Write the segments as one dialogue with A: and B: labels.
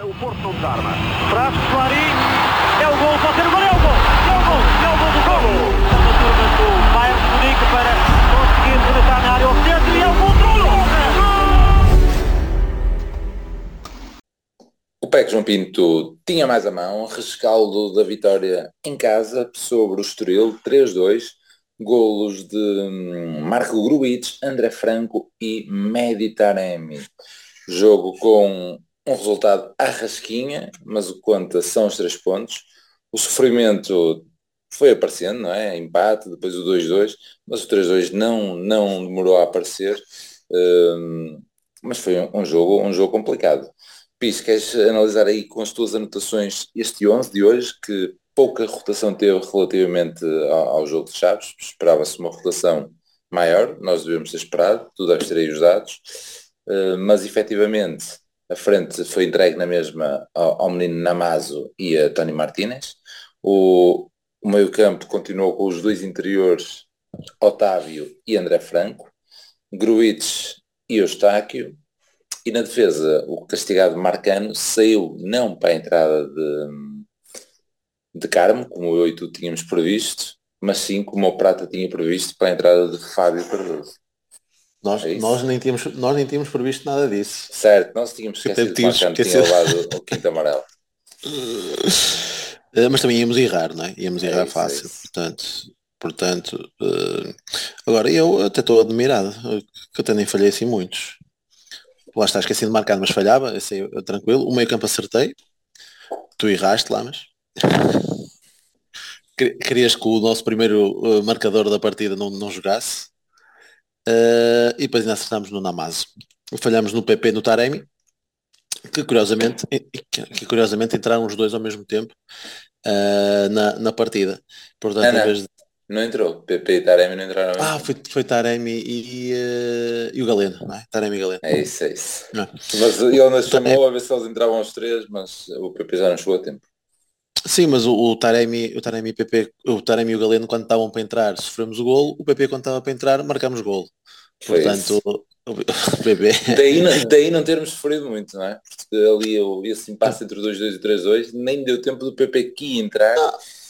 A: O Porto não desarma.
B: Traz Soares, é o gol, pode ser o gol, é o gol, é o gol, é o gol do gol. Está na turma do Bayern de Munique para conseguir rematar na área ao centro e é o gol
C: O PEC João Pinto tinha mais a mão, rescaldo da vitória em casa sobre o Estoril, 3-2, golos de hum, Marco Gruitch, André Franco e Meditaremi. Jogo com um resultado à rasquinha, mas o conta são os três pontos. O sofrimento foi aparecendo, não é? Empate, depois o 2-2, mas o 3-2 não, não demorou a aparecer. Hum, mas foi um, um jogo, um jogo complicado. Pis, queres analisar aí com as tuas anotações este 11 de hoje, que pouca rotação teve relativamente ao, ao jogo de Chaves, esperava-se uma rotação maior, nós devemos ter esperado, tu deves ter aí os dados, uh, mas efetivamente a frente foi entregue na mesma ao, ao menino Namazo e a Tony Martínez, o, o meio campo continuou com os dois interiores, Otávio e André Franco, Gruites e Eustáquio, e na defesa, o castigado Marcano saiu não para a entrada de, de Carmo, como eu e tu tínhamos previsto, mas sim como o Prata tinha previsto para a entrada de Fábio Cardoso.
D: Nós,
C: É
D: nós, nem tínhamos, nós nem tínhamos previsto nada disso.
C: Certo, nós tínhamos esquecido que
D: tínhamos
C: Marcano tinha levado o quinto amarelo.
D: Eh, mas também íamos errar, não é? Íamos
C: É
D: errar
C: isso, é
D: fácil.
C: isso.
D: Portanto, portanto eh, agora eu até estou admirado, eh, que eu até nem falhei assim muitos. Lá está esquecido de marcar, mas falhava, esse aí eu, tranquilo. O meio campo acertei. Tu erraste lá, mas. Quer- Querias que o nosso primeiro marcador da partida não, não jogasse. Eh, e depois ainda acertámos no Namazo. Falhámos no PP e no Taremi, que curiosamente, e- e que, curiosamente entraram os dois ao mesmo tempo eh, na, na partida. Portanto,
C: Não,
D: de...
C: Não entrou. PP e Taremi não entraram.
D: Ah, foi, foi Taremi e, eh, e o Galeno, não é? Taremi e Galeno.
C: É isso, é isso.
D: Não.
C: Mas ele nos chamou a ver se eles entravam aos três, mas o PP já não chegou a tempo.
D: Sim, mas o, o Taremi, o Taremi e o PP, o Taremi e o Galeno quando estavam para entrar sofremos o golo, o PP quando estava para entrar marcamos golo.
C: Foi
D: Portanto,
C: isso.
D: o, PP.
C: Daí, não- daí não termos sofrido muito, não é? Porque ali o- esse impasse entre o 2-2 e o 3-2 nem deu tempo do PP aqui entrar.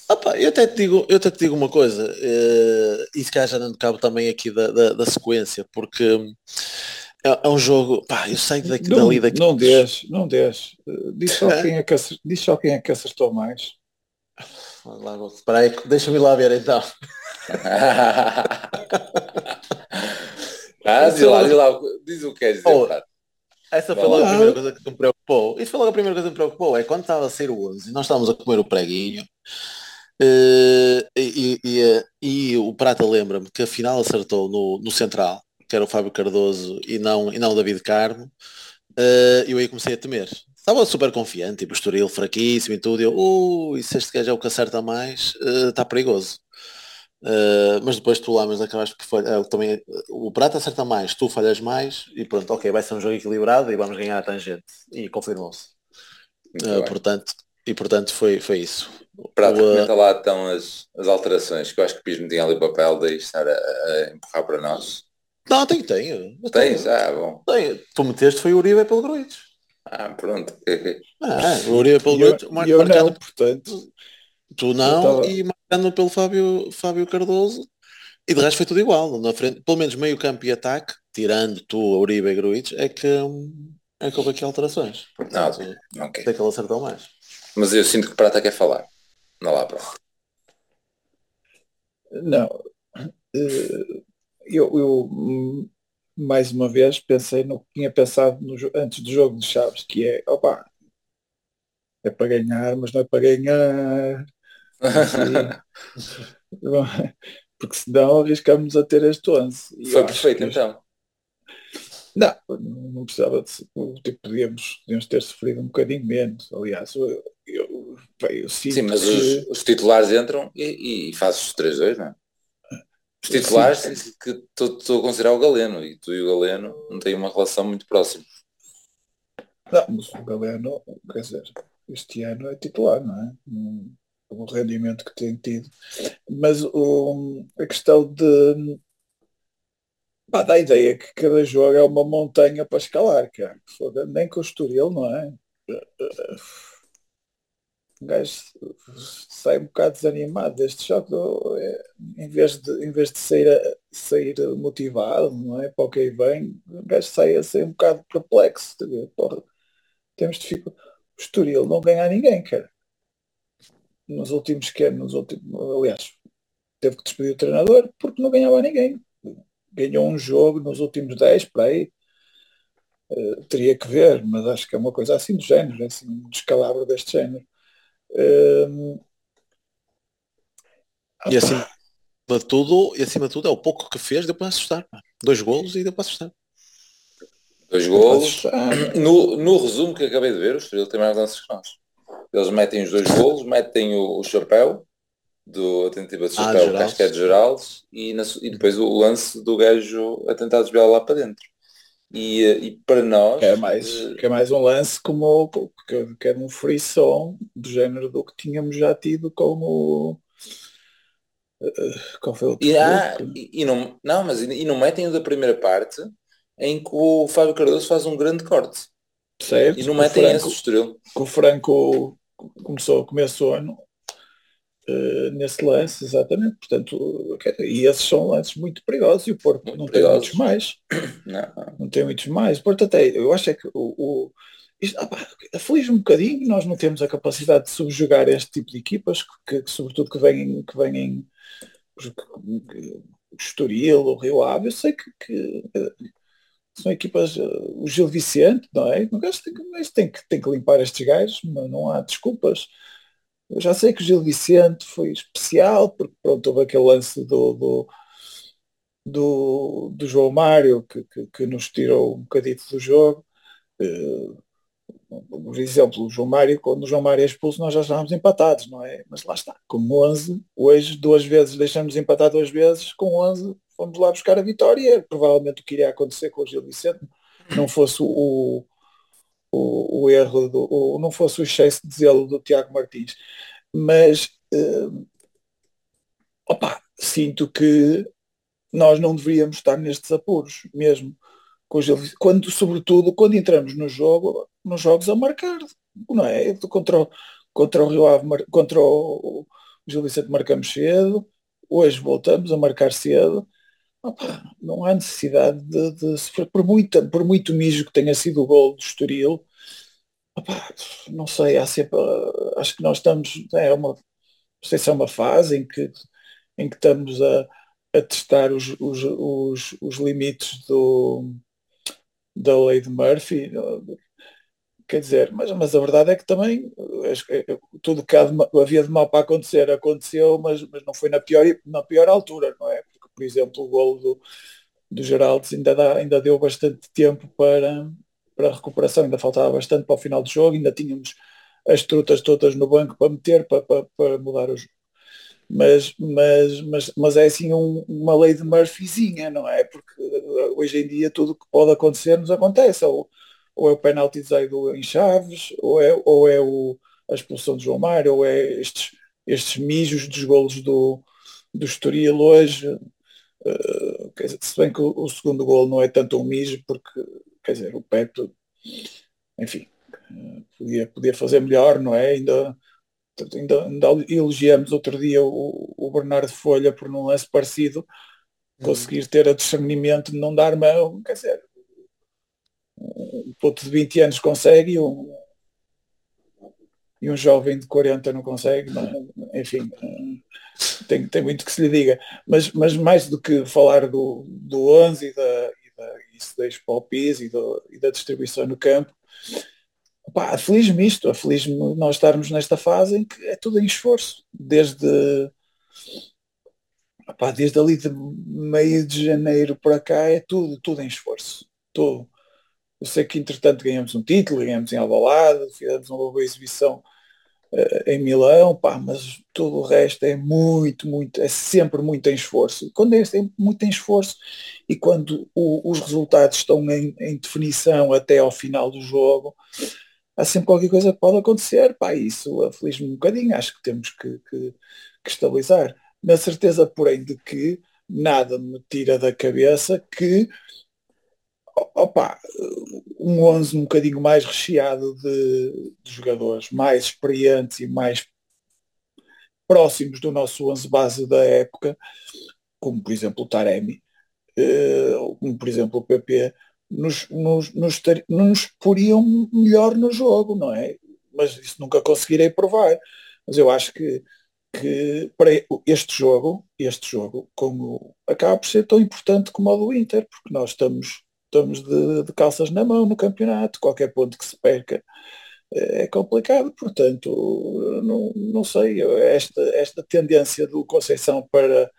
D: Ah, pá, eu até te digo, eu até te digo uma coisa, eh, e se calhar já não cabo também aqui da, da, da sequência, porque é, é um jogo, pá, eu sei daqui,
E: Não,
D: dali daqui.
E: não deixe, não deixe. Uh, Diz só quem é que acer- diz só quem é que acertou mais.
D: Espera aí, deixa-me lá ver então.
C: ah, diz lá, diz lá, diz o que queres dizer,
D: Oh,
C: Prato.
D: Essa foi logo a primeira coisa que me preocupou. Isso foi logo a primeira coisa que me preocupou. É quando estava a sair o 11 e nós estávamos a comer o preguinho eh, e, e, e, e o Prata lembra-me que afinal acertou no, no central, que era o Fábio Cardoso e não, e não o David Carmo. eh, eu aí comecei a temer. Estava super confiante, tipo, Estoril fraquíssimo e tudo. E eu, ui, se este gajo é o que acerta mais, eh, está perigoso. Uh, mas depois tu lá, mas acabaste por falhar. também, uh, o Prata acerta mais, tu falhas mais e pronto, ok, vai ser um jogo equilibrado e vamos ganhar a tangente. E confirmou-se. Uh, portanto, e portanto foi, foi isso.
C: Prato,
D: o, uh,
C: comenta lá então as, as alterações, que eu acho que o Pis me tinha ali o papel de estar a, a empurrar para nós.
D: Não, tenho, tenho.
C: Tens?
D: tenho,
C: Ah, bom.
D: tenho. Tu meteste foi o Uribe pelo Gruites.
C: Ah, pronto.
D: Ah, o Uribe pelo Gruites,
E: e
D: marcado
E: não, portanto,
D: tu não
E: tava-
D: e marcando pelo Fábio, Fábio Cardoso. E de resto foi tudo igual. Na frente, pelo menos meio campo e ataque, tirando tu, Uribe e Gruites, é que, hum, é que houve aqui alterações. Portanto,
C: Ok.
D: sei que ele acertou mais.
C: Mas eu sinto que o Prata quer falar. Não lá, pronto.
E: não. Uh, Eu, eu, mais uma vez pensei no que tinha pensado no antes do jogo de Chaves, que é, opa, é para ganhar, mas não é para ganhar. Porque senão arriscamos a ter este 11. E
C: Foi perfeito
E: que-
C: então.
E: Não, não precisava de tipo, podíamos, podíamos ter sofrido um bocadinho menos. Aliás, eu, eu, eu
C: Sim, mas os, os titulares entram e, e fazes os 3-2, não é? Os titulares
E: Sim.
C: que estou a considerar o Galeno e tu e o Galeno não têm uma relação muito próxima.
E: Não, mas o Galeno, quer dizer, este ano é titular, não é? Hum, O rendimento que tem tido. Mas o, a questão de. Pá, dá a ideia que cada jogo é uma montanha para escalar, cara. Nem com o Estoril, não é? Um gajo sai um bocado desanimado deste jogo, é, em vez de, em vez de sair, sair motivado, não é? Para o que aí vem, o gajo sai a ser um bocado perplexo. Porra, temos de ficar. O Estoril não ganha a ninguém, cara. Nos últimos que nos últimos, aliás, teve que despedir o treinador porque não ganhava a ninguém. Ganhou um jogo nos últimos 10 para aí. Uh, teria que ver, mas acho que é uma coisa assim do género, é assim, um descalabro deste género. Uh,
D: e acima de tudo, e acima de tudo é o pouco que fez, deu para assustar. Dois golos e deu para assustar.
C: Dois golos. No, no resumo que acabei de ver, o Estoril tem mais lances que nós. Eles metem os dois golos, metem o, o chapéu do a tentativa de ah, chapéu, ah, acho que é de Geraldo, e, na, e depois o lance do gajo a tentar desviar lá para dentro. E, e para nós.
E: Que é, mais, uh, que é mais um lance como que, que é um frisson do género do que tínhamos já tido como. Uh, qual foi o
C: e, ah, e, e, não, não, mas e, não metem o da primeira parte em que o Fábio Cardoso faz um grande corte.
E: Certo.
C: E não metem Franco, esse estrelo.
E: Que o Franco começou, começou ano uh, nesse lance, exatamente. Portanto, e esses são lances muito perigosos e o Porto muito não perigosos. tem muitos mais. Não. não tem muitos mais. O Porto até, eu acho é que o, o isto, aflige um bocadinho, nós não temos a capacidade de subjugar este tipo de equipas, que, que sobretudo que vêm, que vêm o Estoril, o Rio Ave, eu sei que, que são equipas, o Gil Vicente, não é? Gajo tem, tem, que, tem que limpar estes gajos, não há desculpas. Eu já sei que o Gil Vicente foi especial, porque pronto, houve aquele lance do, do, do, do João Mário que, que, que, nos tirou um bocadito do jogo. Por exemplo, o João Mário, quando o João Mário é expulso, nós já estávamos empatados, não é? Mas lá está, com 11, hoje duas vezes deixamos empatar duas vezes, com 11 fomos lá buscar a vitória, provavelmente o que iria acontecer com o Gil Vicente não fosse o, o, o erro, do, o, não fosse o excesso de zelo do Tiago Martins. Mas, uh, opa, sinto que nós não deveríamos estar nestes apuros, mesmo. Quando, sobretudo, quando entramos no jogo, nos jogos a marcar, não é? Contra, contra o Rio Ave, contra o, o Gil Vicente marcamos cedo, hoje voltamos a marcar cedo, Opa, não há necessidade de, de por, muita, por muito mijo que tenha sido o gol do Estoril, opa, não sei, há sempre, acho que nós estamos, é uma, não sei se é uma fase em que, em que estamos a, a testar os, os, os, os limites do, da lei de Murphy, quer dizer, mas, mas a verdade é que também tudo que havia de mal para acontecer aconteceu, mas, mas não foi na pior, na pior altura, não é? Por exemplo, o golo do, do Geraldo ainda, dá, ainda deu bastante tempo para, para a recuperação, ainda faltava bastante para o final do jogo, ainda tínhamos as trutas todas no banco para meter, para, para, para mudar o jogo. Mas, mas, mas, mas é assim um, uma lei de Murphyzinha, não é? Porque hoje em dia tudo o que pode acontecer nos acontece. Ou, ou é o penalti Zaido em Chaves, ou é, ou é o, a expulsão de João Mário, ou é estes, estes mijos dos golos do, do Estoril hoje, Uh, quer dizer, se bem que o, o, segundo gol não é tanto um mijo, porque, quer dizer, o Peto, enfim, uh, podia, podia fazer melhor, não é? Ainda, ainda, ainda elogiamos outro dia o, o Bernardo Folha por num lance parecido, uhum. conseguir ter a discernimento de não dar mão, quer dizer, um puto de 20 anos consegue, um, e um jovem de 40 não consegue, não, é? enfim, tem, tem muito que se lhe diga. Mas, mas mais do que falar do, do 11 e da, e da, isso deixa para o PIS e, do, e da distribuição no campo, aflige-me isto, aflige-me nós estarmos nesta fase em que é tudo em esforço, desde, desde ali de meio de janeiro para cá é tudo, tudo em esforço, tudo. Eu sei que entretanto ganhamos um título, ganhamos em Alvalade, fizemos uma boa exibição uh, em Milão, pá, mas todo o resto é muito, muito, é sempre muito em esforço. Quando é, é muito em esforço e quando o, os resultados estão em, em, definição até ao final do jogo, há sempre qualquer coisa que pode acontecer, pá, isso aflige-me um bocadinho, acho que temos que, que, que estabilizar. Na certeza, porém, de que nada me tira da cabeça que opa, um 11 um bocadinho mais recheado de, de, jogadores mais experientes e mais próximos do nosso 11 base da época, como por exemplo o Taremi, uh, como por exemplo o PP, nos, nos, nos, nos poriam melhor no jogo, não é? Mas isso nunca conseguirei provar. Mas eu acho que, que para este jogo, este jogo, como acaba por ser tão importante como o do Inter, porque nós estamos, estamos de, de calças na mão no campeonato, qualquer ponto que se perca é complicado, portanto, não, não sei, esta, esta tendência do Conceição para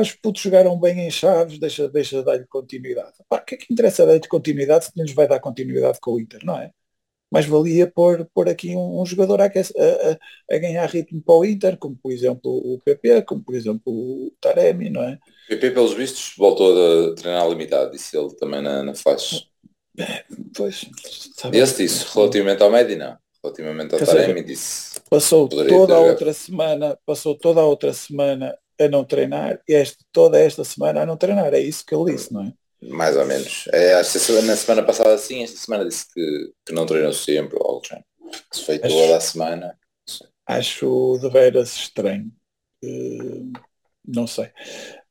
E: os putos jogaram bem em chaves, deixa, deixa dar-lhe continuidade. O que é que interessa dar-lhe continuidade se não lhes vai dar continuidade com o Inter, não é? Mas valia pôr, pôr aqui um, um jogador a, a, a, ganhar ritmo para o Inter, como por exemplo o PP, como por exemplo o Taremi, não é?
C: O PP, pelos vistos, voltou a treinar limitado, disse ele também na, na flash.
E: É, pois,
C: Esse disse, relativamente ao Médio, não. Relativamente ao Taremi, disse.
E: Passou toda a outra semana, passou toda a outra semana a não treinar e este, toda esta semana a não treinar. É isso que ele disse, não é?
C: Mais ou menos. É, acho que na semana passada sim, esta semana disse que, que não treinou sempre ou algo se foi acho, toda a semana.
E: Acho de veras estranho. Uh, não sei.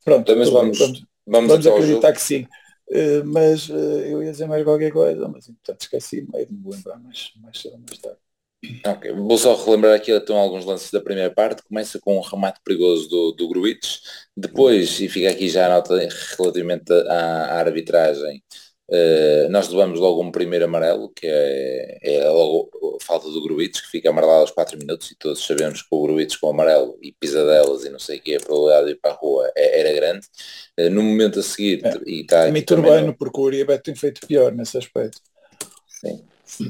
E: Pronto,
C: mas vamos,
E: vamos, vamos, vamos acreditar que sim. Uh, mas uh, eu ia dizer mais qualquer coisa, mas portanto esqueci, meio de me lembrar mais, mais cedo mais tarde.
C: Ok, vou só relembrar aqui então alguns lances da primeira parte. Começa com um remate perigoso do, do Gruitch. Depois, e fica aqui já a nota relativamente à, à arbitragem, uh, nós levamos logo um primeiro amarelo, que é, é logo a falta do Gruitch, que fica amarelado aos 4 minutos, e todos sabemos que o Gruitch com amarelo e pisadelas e não sei o que, a probabilidade de ir para a rua é, era grande. Uh, no momento a seguir,
E: é,
C: e está
E: aqui também... No... porque o Uribe tem feito pior nesse aspecto.
C: Sim.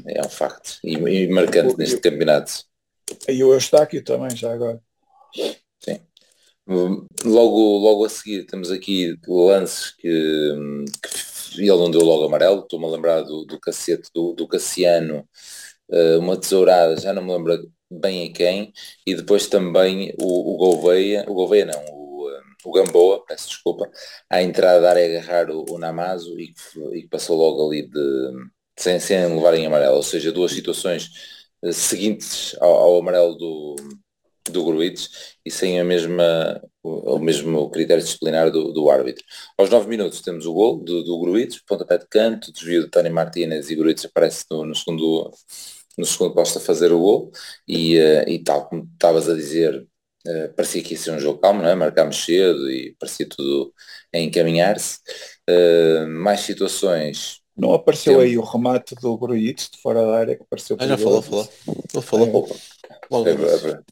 C: É um facto. E, e marcante neste campeonato.
E: E o Eustáquio também, já agora.
C: Sim. Logo, logo a seguir temos aqui lances que, que ele não deu logo amarelo, estou-me a lembrar do, do cacete do, do Cassiano, uh, uma tesourada, já não me lembro bem a quem, e depois também o, o Gouveia, o Gouveia não, o, eh, o Gamboa, peço desculpa, à entrada da área agarrar o, o Namazo e, e que passou logo ali de sem, sem levarem amarelo, ou seja, duas situações uh, seguintes ao, ao, amarelo do, do Gruitch e sem a mesma, o, mesmo critério disciplinar do, do, árbitro. Aos 9 minutos temos o gol do, do Gruitch, pontapé de canto, desvio de Tony Martínez e Gruitch aparece no, no segundo no segundo posto a fazer o gol e, uh, e tal como estavas a dizer uh, parecia que ia ser um jogo calmo, não é? marcámos cedo e parecia tudo a encaminhar-se uh, mais situações
E: não apareceu aí o remate do Gruitch de fora da área que apareceu.
D: Ah, já falou, falou. Não falou.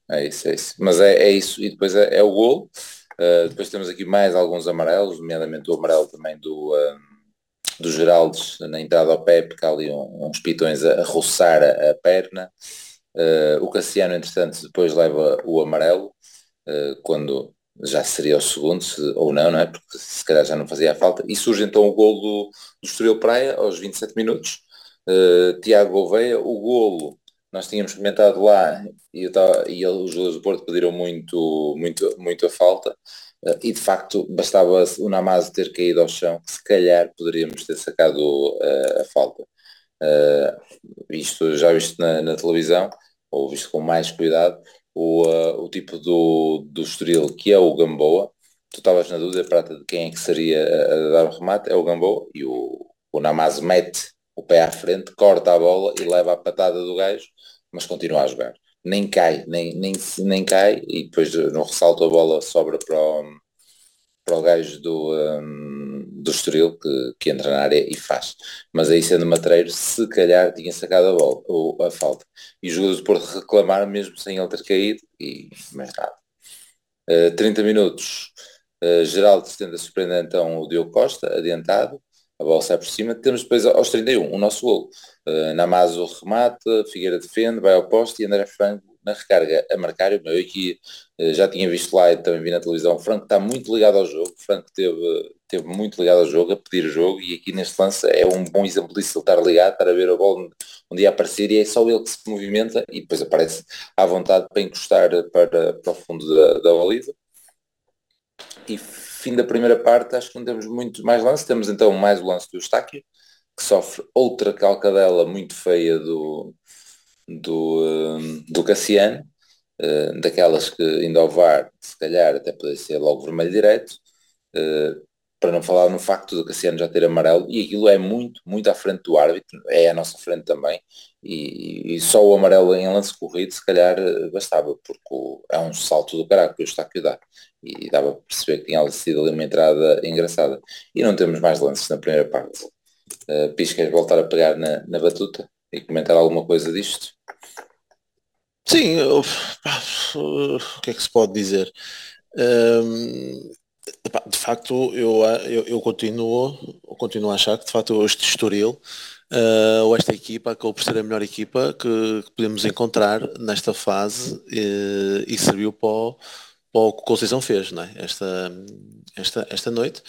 C: É, é, isso, é isso. Mas é, é isso. E depois é, é o gol. Uh, depois temos aqui mais alguns amarelos, nomeadamente o amarelo também do, uh, do Geraldes na entrada ao pé, porque há ali um, uns pitões a, a roçar a, a perna. Uh, o Cassiano, entretanto, depois leva o amarelo, quando já seria o segundo, se, ou não, não é? Porque se calhar já não fazia a falta. E surge então o golo do, do Estoril Praia, aos 27 minutos. Uh, Tiago Gouveia, o golo, nós tínhamos comentado lá, e, tava, e os jogadores do Porto pediram muito, muito, muito a falta, uh, e de facto bastava o Namazo ter caído ao chão, se calhar poderíamos ter sacado uh, a falta. isto já visto na, na televisão, ou visto com mais cuidado, o, uh, o tipo do, do Estoril, que é o Gamboa. Tu estavas na dúvida, Prata, de quem é que seria a, a dar o remate, é o Gamboa, e o, o Namaz mete o pé à frente, corta a bola e leva a patada do gajo, mas continua a jogar. Nem cai, nem, nem, nem cai, e depois no ressalto a bola sobra para o, para o gajo do, um, do Estoril que, que entra na área e faz. Mas aí sendo matreiro, se calhar tinha sacado a, bola, ou a falta. E os jogadores do Porto reclamaram mesmo sem ele ter caído e mais nada. Uh, 30 minutos, uh, Geraldo tenta surpreender então o Diogo Costa, adiantado, a bola sai por cima, temos depois aos 31 o nosso gol. Uh, Namazo remata, Figueira defende, vai ao poste e André Franco na recarga a marcar. Eu aqui eh, já tinha visto lá e também vi na televisão. O Franco está muito ligado ao jogo. O Franco teve, teve muito ligado ao jogo, a pedir jogo. E aqui neste lance é um bom exemplo disso. Ele estar ligado, estar a ver a bola um dia aparecer e é só ele que se movimenta e depois aparece à vontade para encostar para, para o fundo da, da baliza. E fim da primeira parte, acho que não temos muito mais lance. Temos então mais o lance do Eustáquio, que sofre outra calcadela muito feia do, do, do Cassiano, uh, daquelas que indo ao VAR, se calhar até poderia ser logo vermelho direto, uh, para não falar no facto do Cassiano já ter amarelo, e aquilo é muito, muito à frente do árbitro, é à nossa frente também, e, e só o amarelo em lance corrido se calhar eh, bastava, porque o, é um salto do caralho que o Eustáquio dá, e dava para perceber que tinha sido ali uma entrada engraçada. E não temos mais lances na primeira parte. Uh, voltar a pegar na, na batuta e comentar alguma coisa disto?
D: Sim, o que é que se pode dizer? Um, de facto, eu, eu, eu, continuo, continuo a achar que de facto este Estoril, uh, ou esta equipa acabou por ser a melhor equipa que, que podemos encontrar nesta fase e, e serviu para o, para o que o Conceição fez não é? esta, esta, esta noite,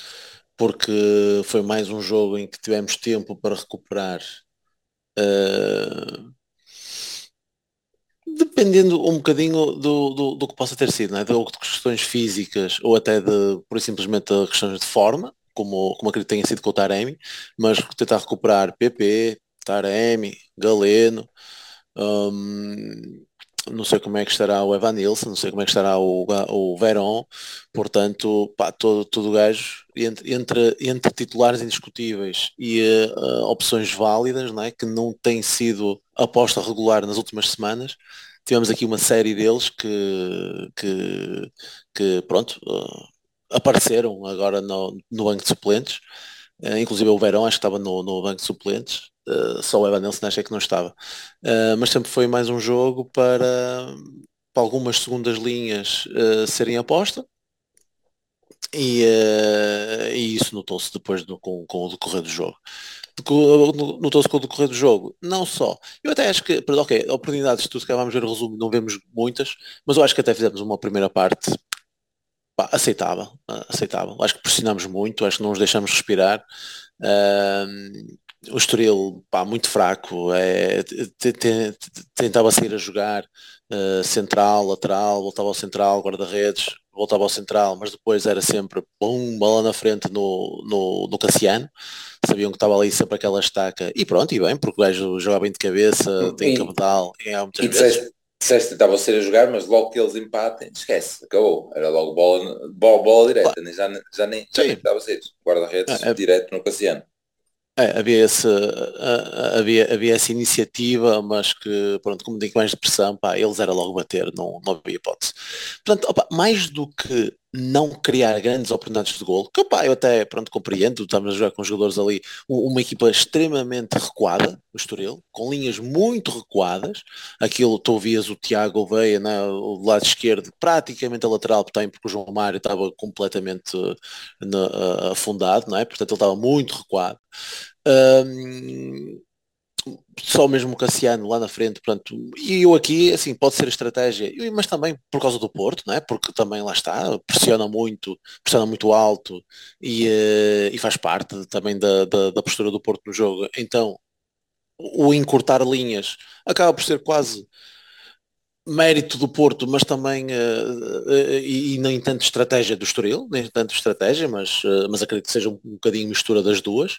D: porque foi mais um jogo em que tivemos tempo para recuperar uh, dependendo um bocadinho do, do, do, que possa ter sido, não é? de, de questões físicas ou até de, por simplesmente, questões de forma, como, como acredito tenha sido com o Taremi, mas tentar recuperar PP, Taremi, Galeno, hum, não sei como é que estará o Evan Nilsson, não sei como é que estará o, o Verón, portanto, pá, todo, todo gajo, entre, entre, entre titulares indiscutíveis e uh, opções válidas, não é? que não tem sido aposta regular nas últimas semanas, tivemos aqui uma série deles que, que, que pronto, uh, apareceram agora no, no banco de suplentes, uh, inclusive o Verão acho que estava no, no banco de suplentes, uh, só o Evan Nelson acho que não estava. mas sempre foi mais um jogo para, para algumas segundas linhas serem aposta. E, e isso notou-se depois do, com, com o decorrer do jogo notou-se com o decorrer do jogo. Não só. Eu até acho que, ok, oportunidades, tu se calhar vamos ver o resumo, não vemos muitas, mas eu acho que até fizemos uma primeira parte pá, aceitável, aceitável. Acho que pressionamos muito, acho que não nos deixamos respirar. Uh, o Estoril, pá, muito fraco, é, tentava sair a jogar uh, central, lateral, voltava ao central, guarda-redes, voltava ao central, mas depois era sempre pum, bola na frente no, no, no Cassiano, sabiam que estava ali sempre aquela estaca, e pronto, e bem, porque o gajo joga bem de cabeça, tem e, cabedal, e há muitas
C: e vezes. Disseste estava a ser a jogar, mas logo que eles empatem, esquece, acabou. Era logo bola, bola, bola direta, claro. já, já, nem, já nem estava a ser. Guarda-redes é, é, direto no Cassiano.
D: É, havia, esse, havia, havia essa iniciativa, mas que, pronto, como digo mais de pressão, pá, eles era logo bater, não, não havia hipótese. Portanto, opa, mais do que não criar grandes oportunidades de gol, que opa, eu até pronto, compreendo, estamos a jogar com jogadores ali, uma equipa extremamente recuada, o Estoril, com linhas muito recuadas, aquilo tu ouvias o Tiago Veia, né, lado esquerdo, praticamente a lateral porque o João Mário estava completamente uh, afundado, não é? portanto ele estava muito recuado. Um, só mesmo o Cassiano lá na frente, portanto, e eu aqui, assim, pode ser estratégia, mas também por causa do Porto, não é? Porque também lá está, pressiona muito, pressiona muito alto e, uh, e faz parte também da, da, da, postura do Porto no jogo. Então, o encurtar linhas acaba por ser quase mérito do Porto, mas também uh, uh, e, e, nem tanto estratégia do Estoril, nem tanto estratégia, mas, uh, mas acredito que seja um, um bocadinho mistura das duas.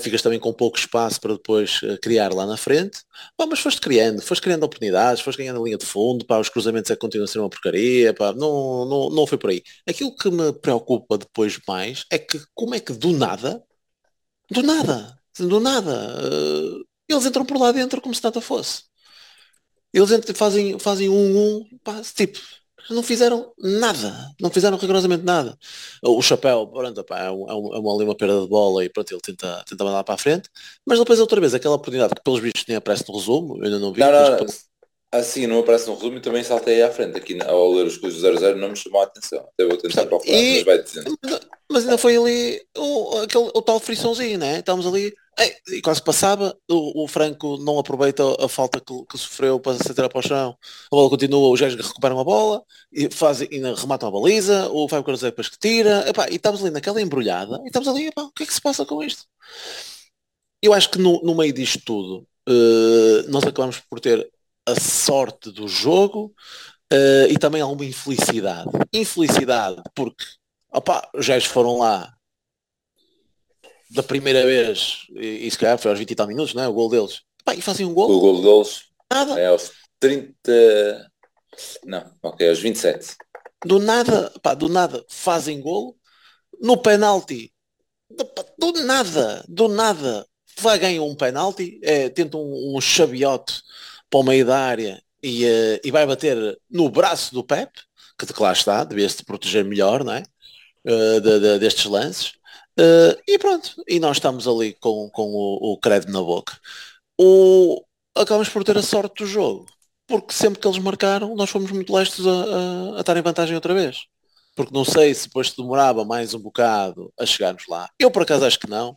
D: Ficas também com pouco espaço para depois criar lá na frente. Pá, mas foste criando, foste criando oportunidades, foste ganhando a linha de fundo, pá, os cruzamentos é continuam a ser uma porcaria, pá, não, não, não foi por aí. Aquilo que me preocupa depois mais é que como é que do nada, do nada, do nada, eles entram por lá dentro como se nada fosse. Eles fazem, fazem um, um, pá, tipo, não fizeram nada, não fizeram rigorosamente nada. O chapéu, pronto, pá, é, um, é, uma, é uma perda de bola e pronto, ele tenta, tenta mandar para a frente, mas depois outra vez aquela oportunidade que pelos vistos nem aparece no resumo, eu ainda não vi.
C: Não, não. Assim, não aparece no resumo e também saltei à frente. Aqui ao ler os coisas 00 não me chamou a atenção. Até vou tentar procurar, e... mas vai dizendo.
D: Mas ainda foi ali o, aquele, o tal friçãozinho, né? Estamos ali, e quase passava, o, o, Franco não aproveita a falta que, que sofreu para se tirar para o chão, a bola continua, os gajos recuperam a bola, e fazem, e rematam a baliza, o Fábio Cruzeiro depois que tira, epá, e estamos ali naquela embrulhada, e estamos ali, epá, o que é que se passa com isto? Eu acho que no, no meio disto tudo, uh, nós acabamos por ter a sorte do jogo uh, e também alguma infelicidade. Infelicidade porque Opa, os gajos foram lá da primeira vez, e, e se calhar foi aos 20 e tal minutos, não é? O gol deles. Pá, e fazem um gol.
C: O gol deles
D: Nada.
C: é aos 30. Não, ok, aos 27.
D: Do nada, pá, do nada fazem gol. No penalti, do, nada, do nada, vai ganhar um penalti, é, tenta um, um chaviote para o meio da área e, eh, e vai bater no braço do Pep, que de lá está, devia-se proteger melhor, não é? Eh, de- de- destes lances. Eh, e pronto, e nós estamos ali com, com o, o crédito na boca. O, acabamos por ter a sorte do jogo, porque sempre que eles marcaram, nós fomos muito lestos a, a, a estar em vantagem outra vez. Porque não sei se depois demorava mais um bocado a chegarmos lá. Eu por acaso acho que não,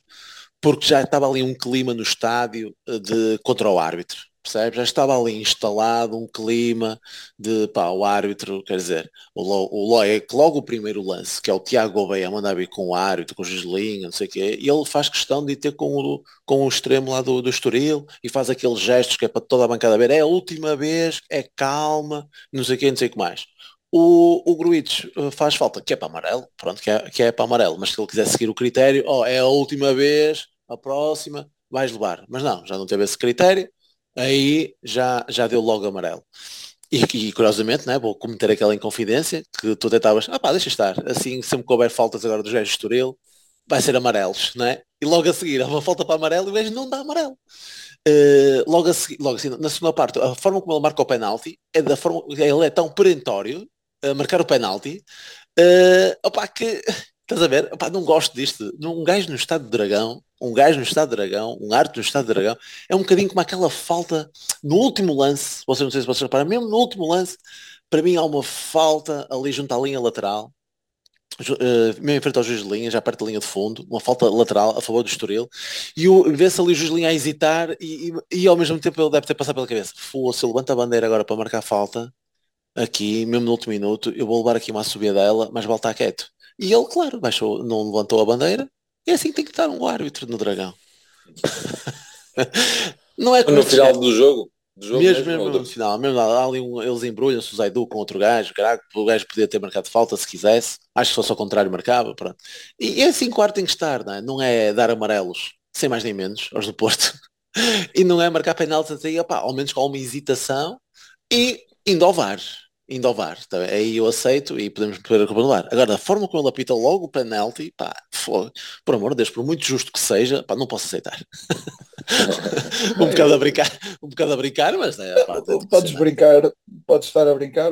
D: porque já estava ali um clima no estádio eh, de contra o árbitro. Percebes? Já estava ali instalado um clima de pá, o árbitro, quer dizer, o, lo, o lo, é logo o primeiro lance, que é o Tiago Gouveia mandar vir com o árbitro, com o Gislinho, não sei o quê, e ele faz questão de ter com o, com o extremo lá do, do Estoril e faz aqueles gestos que é para toda a bancada ver, é a última vez, é calma, não sei o quê, não sei o que mais. O, o Gruites eh, faz falta, que é para amarelo, pronto, que é, que é para amarelo, mas se ele quiser seguir o critério, ó, é a última vez, a próxima, vais levar. Mas não, já não teve esse critério, aí já, já deu logo amarelo. E, e curiosamente, né, vou cometer aquela inconfidência que tu tentavas, ah pá, deixa estar, assim sempre que houver faltas agora do Jorge Estoril, vai ser amarelos, né? E logo a seguir há uma falta para amarelo e o gajo não dá amarelo. Uh, logo, a seguir, logo assim, na segunda parte, a forma como ele marca o penalti é da forma ele é tão perentório a marcar o penalti uh, opa, que estás a ver? Opa, não gosto disto. Um gajo no estado de dragão, um gajo no estado de dragão, um arte no estado de dragão, é um bocadinho como aquela falta no último lance, vocês não sei se vocês reparam, mesmo no último lance, para mim há uma falta ali junto à linha lateral, Uh, mesmo em frente ao juiz de linha, já perto da linha de fundo, uma falta lateral a favor do Estoril, e vê-se ali o juiz de linha a hesitar e, e, e, ao mesmo tempo ele deve ter passado pela cabeça, se eu levanto a bandeira agora para marcar falta, aqui, mesmo no último minuto, eu vou levar aqui uma subida dela, mas voltar quieto. E ele, claro, baixou, não levantou a bandeira, e é assim que tem que estar um árbitro no Dragão. não é
C: no final do jogo? Do jogo
D: mesmo, mesmo, mesmo no final, mesmo lá, ali um, eles embrulham-se o Zaidu com outro gajo, caraca, o gajo podia ter marcado falta se quisesse, acho que se fosse ao contrário marcava, pronto. E, e é assim que o ar tem que estar, não é? Não é dar amarelos, sem mais nem menos, aos do Porto, e não é marcar penaltis até, opá, ao menos com alguma hesitação, e indo ao VAR, indo ao VAR, tá? aí eu aceito e podemos poder a culpa no VAR. Agora, a forma como ele apita logo o penalti, pá, fogo, por amor de Deus, por muito justo que seja, pá, não posso aceitar. um bocado a brincar, um bocado a brincar, mas é, pá,
E: podes brincar, podes estar a brincar,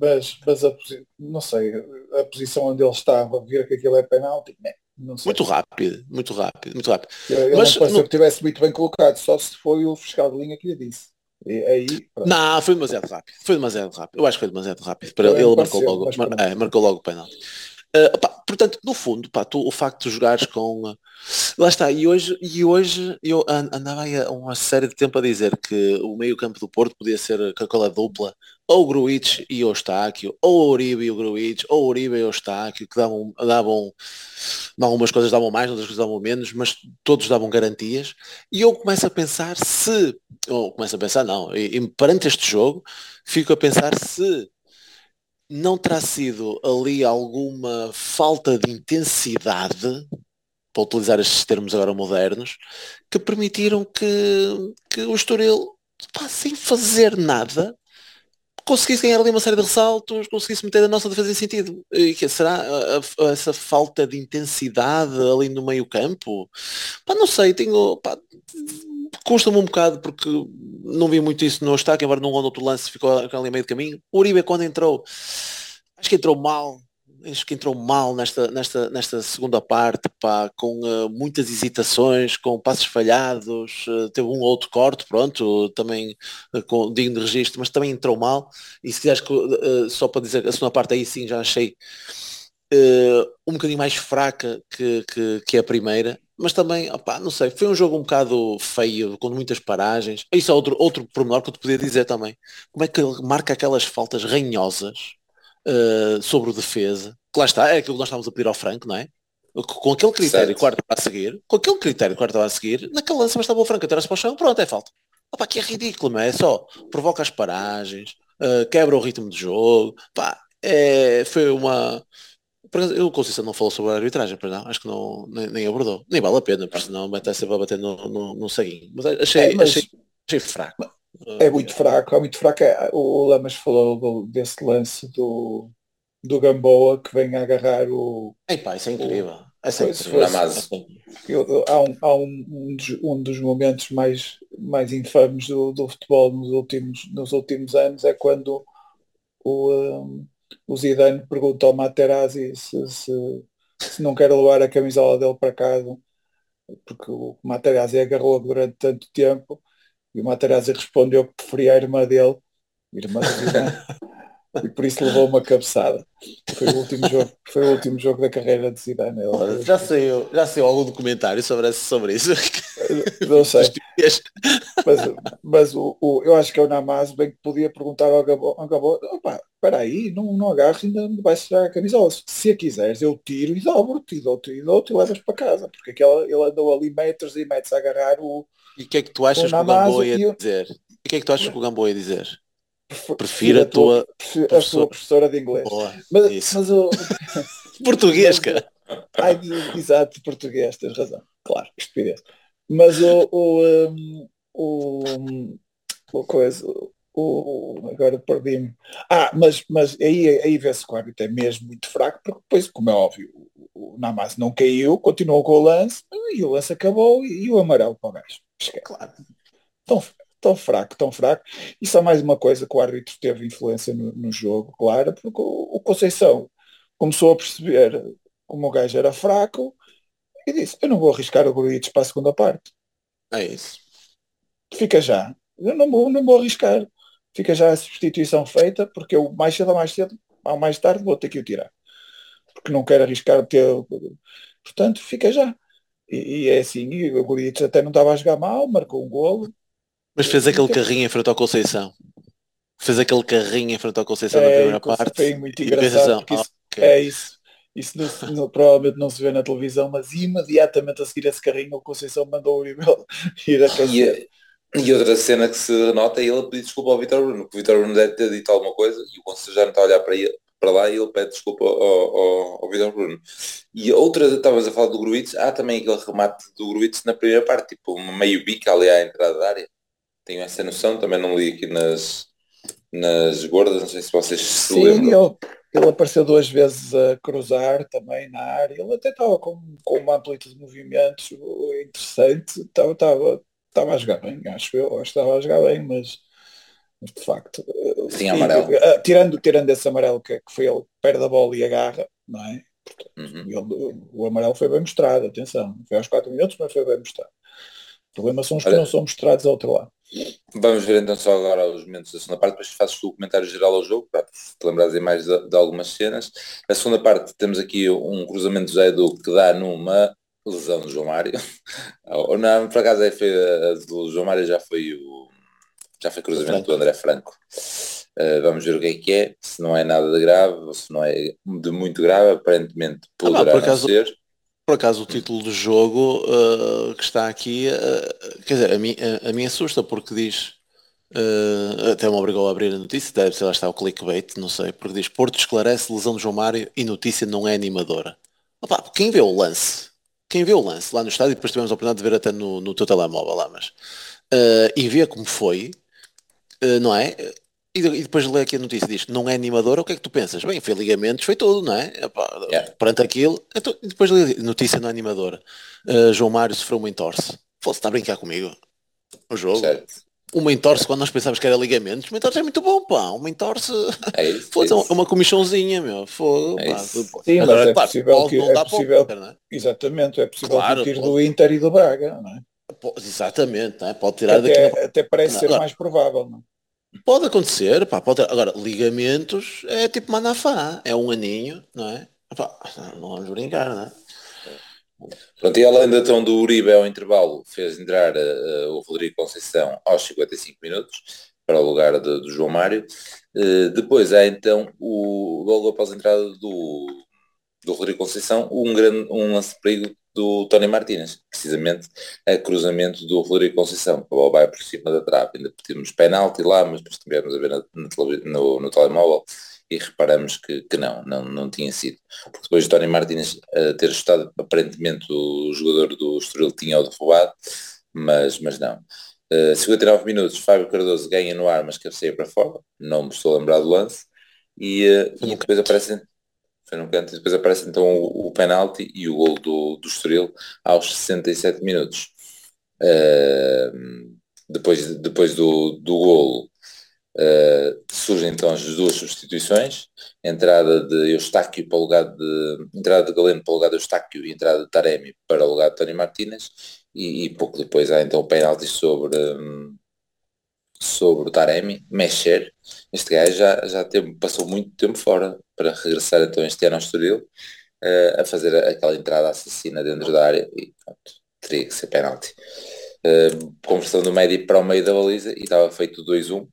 E: mas, mas a, não sei, a posição onde ele estava, ver que aquilo é penalti, né?
D: Muito rápido, muito rápido, muito rápido.
E: Ele mas, não pareceu que tivesse muito bem colocado, só se foi o fiscal de linha que lhe disse. E aí,
D: não, foi demasiado rápido. Foi demasiado rápido. Eu acho que foi demasiado rápido. Para ele, ele marcou, logo, mar, é, marcou logo o penalti. Uh, pá, portanto, no fundo, pá, tu, o facto de jogares com. Uh, lá está, e hoje, e hoje eu andava aí uma série de tempo a dizer que o meio campo do Porto podia ser com aquela dupla, ou Gruitch e Eustáquio, ou Uribe e o Gruitch, ou Uribe e Eustáquio, que davam, davam, algumas coisas davam mais, outras coisas davam menos, mas todos davam garantias. E eu começo a pensar se, ou começo a pensar, não, e, e perante este jogo, fico a pensar se não terá sido ali alguma falta de intensidade, para utilizar estes termos agora modernos, que permitiram que, que o Estoril, pá, sem fazer nada, conseguisse ganhar ali uma série de ressaltos, conseguisse meter a nossa defesa em sentido. E que será a, a, essa falta de intensidade ali no meio campo? Pá, não sei, tenho... Pá, custa-me um bocado porque não vi muito isso no Eustáquio, embora num ou outro lance ficou ali meio de caminho. O Uribe quando entrou, acho que entrou mal, acho que entrou mal nesta, nesta, nesta segunda parte, pá, com uh, muitas hesitações, com passos falhados, uh, teve um ou outro corte, pronto, também uh, com, digno de registro, mas também entrou mal. E se quiseres, só para dizer, a segunda parte aí sim já achei um bocadinho mais fraca que, que, que a primeira, mas também, opá, não sei, foi um jogo um bocado feio, com muitas paragens. Isso é outro, outro pormenor que eu te podia dizer também. Como é que ele marca aquelas faltas ranhosas uh, sobre o defesa? Que lá está, é aquilo que nós estávamos a pedir ao Franco, não é? Com aquele critério certo. quarto a seguir, com aquele critério quarto a seguir, naquele lance estava o Franco a tirar-se para o chão, pronto, é falta. Opá, que é ridículo, não é? É só provoca as paragens, uh, quebra o ritmo de jogo, pá, é, foi uma O Conceição não falou sobre a arbitragem, pois não, acho que não, nem, nem abordou. Nem vale a pena, porque senão vai estar sempre a bater no, no, no. Mas achei,
E: É, mas-
D: achei, achei fraco.
E: É muito fraco, é muito fraco. É, O Lamas falou desse lance do, do Gamboa que vem a agarrar o.
D: Ei pá, isso é incrível. É incrível.
E: há um, há um, um dos, um dos momentos mais, mais infames do, do futebol nos últimos, nos últimos anos é quando o, um, o Zidane pergunta ao Materazzi se, se, se não quer levar a camisola dele para casa, porque o Materazzi agarrou durante tanto tempo e o Materazzi respondeu que preferia a irmã dele, irmã do Zidane, e por isso levou uma cabeçada. Foi o último jogo, foi o último jogo da carreira de Zidane. Ele-
D: Já saiu, já saiu algum documentário sobre, sobre isso.
E: não sei. Mas, mas o, o- eu acho que é o Namaz bem que podia perguntar ao Gabo, ao Gabo opa, espera aí, não, não agarres, ainda me vais tirar a camisola. Se a quiseres, eu tiro e dobro-te, e dou-te e dou-te e levas para casa. Porque aquela, ele andou ali metros e metros a agarrar o...
D: E o que é que tu achas que o Gamboa ia
E: e o-
D: dizer? E o que é que tu achas que o Gamboa ia dizer?
E: Prefiro
D: Prefiro a tua
E: a
D: professora.
E: tua professora de inglês.
D: Boa.
E: Mas, mas o...
D: Português, cara.
E: Ai, exato, português, tens razão. Claro, estupidez. Mas o, o, um, o, o coisa, o, agora perdi-me. Ah, mas, mas aí, aí vê-se que o árbitro é mesmo muito fraco, porque depois, como é óbvio, o, o Namaz não caiu, continuou com o lance, e o lance acabou, e, o amarelo para o gajo. Esquece.
D: Claro.
E: Tão, tão fraco, tão fraco. E só mais uma coisa que o árbitro teve influência no, no jogo, claro, porque o, o Conceição começou a perceber como o gajo era fraco e disse, eu não vou arriscar o Gruites para a segunda parte.
D: É isso.
E: Fica já. Eu não vou, não vou arriscar. Fica já a substituição feita, porque eu mais cedo ou mais cedo, ou mais tarde, vou ter que o tirar. Porque não quero arriscar ter. Portanto, fica já. E, e é assim, e o Gruites até não estava a jogar mal, marcou um golo.
D: Mas fez aquele carrinho em frente ao Conceição. Fez aquele carrinho em frente ao Conceição na
E: É,
D: primeira
E: Conceição
D: parte.
E: foi muito engraçado,
D: Conceição,
E: porque isso-
D: ok.
E: É isso. Isso não não- provavelmente não se vê na televisão, mas imediatamente a seguir esse carrinho o Conceição mandou o Uribe ir a.
C: E, e outra cena que se nota é ele pedir desculpa ao Vitor Bruno, que o Vitor Bruno deve ter dito alguma coisa e o Conselho já não está a olhar para, ele, para lá e ele pede desculpa ao, ao, ao Vitor Bruno. E outra, estavas a falar do Gruitz, há também aquele remate do Gruitz na primeira parte, tipo meio bica ali à entrada da área. Tenho essa noção, também não li aqui nas, nas gordas, não sei se vocês se
E: Sim,
C: lembram.
E: ele, ele apareceu duas vezes a cruzar também na área. Ele até estava com, com uma amplitude de movimentos interessante. Estava, estava, estava a jogar bem, acho eu. Acho que estava a jogar bem, mas, mas de facto. eh, e,
C: amarelo.
E: eh, tirando, tirando esse amarelo que, que foi ele perde a bola e agarra, não é?
C: Uhum.
E: Ele- o amarelo foi bem mostrado, atenção. Foi aos 4 minutos, mas foi bem mostrado. O problema são os que
C: Olha-
E: não são mostrados ao outro lado.
C: Vamos ver então só agora os momentos da segunda parte, depois fazes o comentário geral ao jogo, para te lembrares mais de, de algumas cenas. A segunda parte temos aqui um cruzamento do Zé Edu que dá numa lesão do João Mário. Ou não, por acaso é foi a do João Mário já foi o já foi cruzamento do André Franco. Uh, vamos ver o que é que é, se não é nada de grave, ou se não é de muito grave, aparentemente
D: Ah,
C: poderá
D: por
C: não
D: acaso-
C: ser.
D: Por acaso o título do jogo uh, que está aqui, uh, quer dizer, a mim, a, a mim assusta porque diz, uh, até me obrigou a abrir a notícia, deve ser lá está o clickbait, não sei, porque diz Porto esclarece lesão de João Mário e notícia não é animadora. Opa, quem vê o lance, quem vê o lance lá no estádio, depois tivemos a oportunidade de ver até no, no teu telemóvel lá, mas e vê como foi, não é? E, e depois lê aqui a notícia diz não é animadora, o que é que tu pensas? Bem, foi ligamentos, foi tudo, não é? Epá,
C: Yeah.
D: Perante aquilo, então, e depois lê notícia não animadora. Uh, João Mário sofreu uma entorse. Fosse está a brincar comigo? O jogo.
C: Certo.
D: Uma entorse quando nós pensávamos que era ligamentos. Uma entorse é muito bom, pá. Uma entorse.
C: É isso. É
D: é
C: isso.
D: uma comichãozinha, meu. Fogo,
C: É
D: pá.
C: isso.
E: Sim, mas é possível
D: pode
E: que-
D: não
E: é
D: para
E: possível-
D: Inter, não é?
E: Exatamente, é possível
D: Claro,
E: que tire
D: pode.
E: do Inter e do Braga, não é?
D: Pô, Exatamente, não é? pode tirar daqui.
E: até, até parece ser
D: Agora-
E: mais provável, não é?
D: Pode acontecer, pá, pode Agora, ligamentos é tipo manafá, é um aninho, não é? Pá, não vamos brincar, não é?
C: Pronto, e além da tão do Uribe ao intervalo, fez entrar eh, o Rodrigo Conceição aos 55 minutos para o lugar de- do João Mário. Eh, depois há então o logo após a entrada do, do Rodrigo Conceição, um, grande, um lance de perigo do Tony Martínez, precisamente a cruzamento do Rodrigo Conceição. A bola vai por cima da trave, ainda pedimos penalti lá, mas depois tivemos a ver na, no, no telemóvel e reparamos que, que não, não, não tinha sido. Porque depois de Tony Martins uh, ter estado, aparentemente o jogador do Estoril tinha o derrubado, mas, mas não. Uh, 59 minutos, Fábio Cardoso ganha no ar, mas cabeceia para fora, não me estou a lembrar do lance, e, uh, e depois aparece foi no canto, e depois aparece então o, o penalti e o gol do, do Estoril aos 67 minutos. Uh, depois, depois do, do golo uh, surgem então as duas substituições, entrada de Eustáquio para o lugar de entrada de Galeno para o lugar de Eustáquio e entrada de Taremi para o lugar de Tony Martínez e, e, pouco depois há então o penalti sobre um, sobre o Taremi, Mexer, este gajo já, já teve, passou muito tempo fora para regressar então este ano ao Estoril uh, a fazer aquela entrada assassina dentro da área e pronto, teria que ser penalti. Uh, conversão do médio para o meio da baliza e estava feito 2-1.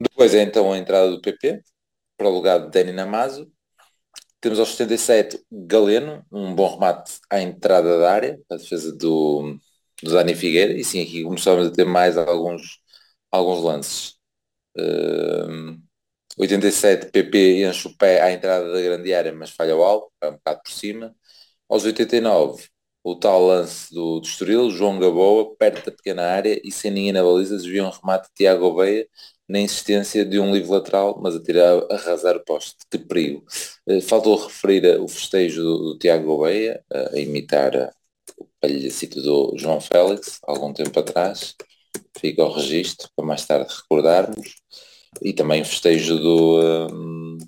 C: Depois é então a entrada do PP para o lugar de Dani Namazo. Temos aos 77 Galeno, um bom remate à entrada da área, a defesa do, do Dani Figueira, e sim, aqui começamos a ter mais alguns, alguns lances. Uh, 87 PP enche o pé à entrada da grande área, mas falha o alto, é um bocado por cima. Aos 89, o tal lance do, do Estoril, João Gaboa, perto da pequena área e sem ninguém na baliza, desvia um remate de Tiago Obeia na insistência de um livre lateral, mas a tirar a arrasar o poste. Que perigo. Uh, faltou referir o festejo do, do Tiago Obeia, a imitar palhacito do João Félix, algum tempo atrás. Fica o registro, para mais tarde recordarmos. E também o festejo do... Um,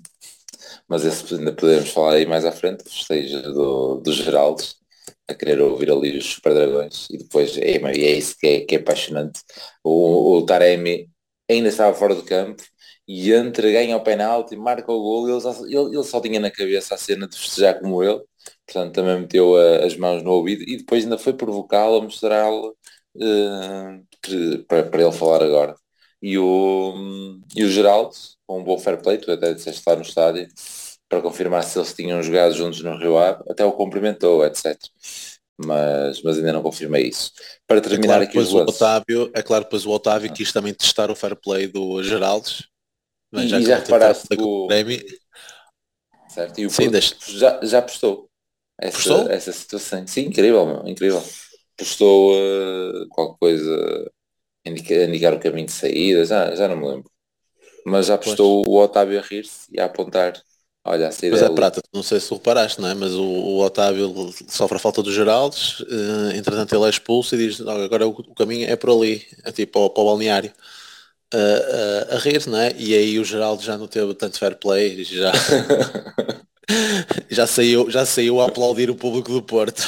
C: mas esse ainda podemos falar aí mais à frente, o festejo do, do Geraldo, a querer ouvir ali os Super Dragões e depois é, é isso que é, que é apaixonante. O, o Taremi ainda estava fora do campo e entra, ganha o penalti, marca o gol ele, ele, ele só tinha na cabeça a cena de festejar como ele, portanto também meteu a, as mãos no ouvido e depois ainda foi provocá-lo a mostrá-lo uh, para, para ele falar agora. E o, e o Geraldo, com um bom fair play, tu até disseste lá no estádio, para confirmar se eles tinham jogado juntos no Rio Ave, até o cumprimentou, etc. Mas, mas ainda não confirmei isso. Para terminar
D: é
C: claro, aqui os
D: o Otávio, É claro, depois o Otávio ah. quis também testar o fair play do Geraldes.
C: Mas e já, já reparaste o... Prémio. Certo, e o Sim, já, já postou essa, essa situação. Sim, incrível, meu, incrível. Postou uh, qualquer coisa indicar, indicar o caminho de saída, já, já não me lembro. Mas já postou pois. o Otávio a rir-se e a apontar Olha, a
D: Mas é prata, não sei se tu reparaste, não é? Mas o, o Otávio sofre a falta dos Geraldes, uh, entretanto ele é expulso e diz, agora o, o, caminho é por ali, é tipo para, para o balneário. Uh, uh, a rir, não é? E aí o Geraldo já não teve tanto fair play, já, já, saiu, já saiu a aplaudir o público do Porto.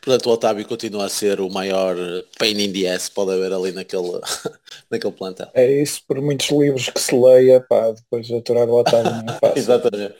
D: Portanto, o Otávio continua a ser o maior pain in the ass pode haver ali naquele, naquele plantel.
E: É isso, por muitos livros que se leia, pá, depois aturar o Otávio não é fácil.
D: Exatamente.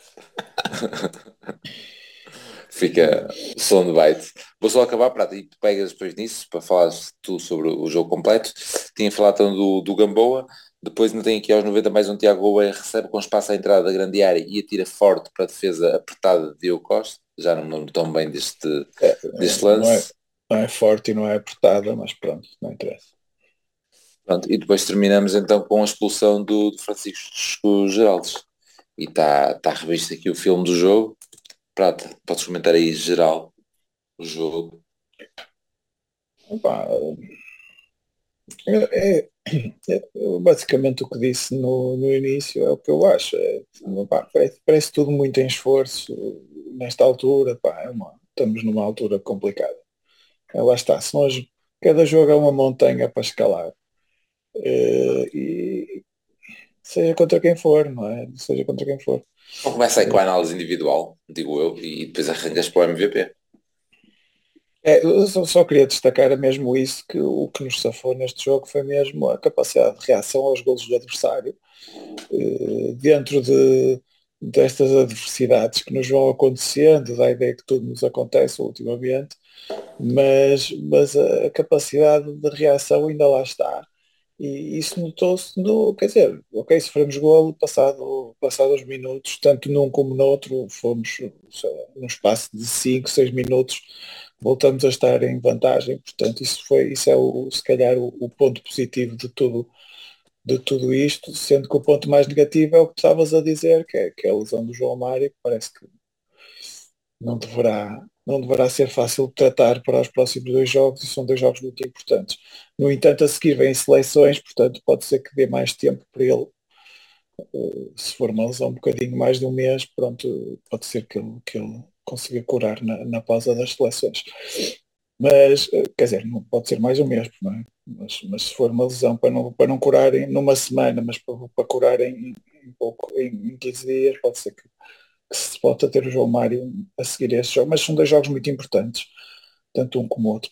C: Fica som de bite. Vou só acabar, Prata, e tu pegas depois nisso para falar tu sobre o jogo completo. Tinha falado então do, do Gamboa, depois não tem aqui aos 90 mais um Tiago Gouveia recebe com espaço à entrada da grande área e atira forte para a defesa apertada de Diogo Costa já não me lembro tão bem deste, é, deste lance.
E: Não é, não é, forte e não é apertada, mas pronto, não interessa.
C: Pronto, e depois terminamos então com a expulsão do, do Francisco Geraldes. E está tá revisto aqui o filme do jogo. Prata, podes comentar aí geral o jogo.
E: Opa, é, é, é, basicamente o que disse no, no início é o que eu acho. É, opa, parece, parece tudo muito em esforço, nesta altura, pá, é uma, estamos numa altura complicada. É, lá está, se nós, cada jogo é uma montanha para escalar. Uh, e seja contra quem for, não é? Seja contra quem for.
C: Então começa aí com a análise individual, digo eu, e depois arrancas para o MVP.
E: É, eu só, queria destacar mesmo isso, que o que nos safou neste jogo foi mesmo a capacidade de reação aos golos do adversário. Uh, dentro de, destas adversidades que nos vão acontecendo, da ideia que tudo nos acontece ultimamente, mas, mas a capacidade de reação ainda lá está. E isso notou-se no, quer dizer, ok, sofremos golo passado, passado os minutos, tanto num como no outro, fomos num espaço de 5, 6 minutos, voltamos a estar em vantagem, portanto isso foi, isso é o, se calhar o, o ponto positivo de tudo de tudo isto, sendo que o ponto mais negativo é o que tu estavas a dizer, que é, que é a lesão do João Mário, que parece que não deverá, não deverá ser fácil de tratar para os próximos dois jogos e são dois jogos muito importantes. No entanto, a seguir vêm seleções, portanto pode ser que dê mais tempo para ele. Eh, se for uma lesão um bocadinho mais de um mês, pronto, pode ser que ele, que ele consiga curar na, na pausa das seleções. Mas, eh, quer dizer, não pode ser mais um mês, não é? Mas, mas se for uma lesão para não, para não curar em, numa semana, mas para, para curar em, em, pouco, em, em 15 dias, pode ser que, que se volta a ter o João Mário a seguir esse jogo. Mas são dois jogos muito importantes, tanto um como o outro.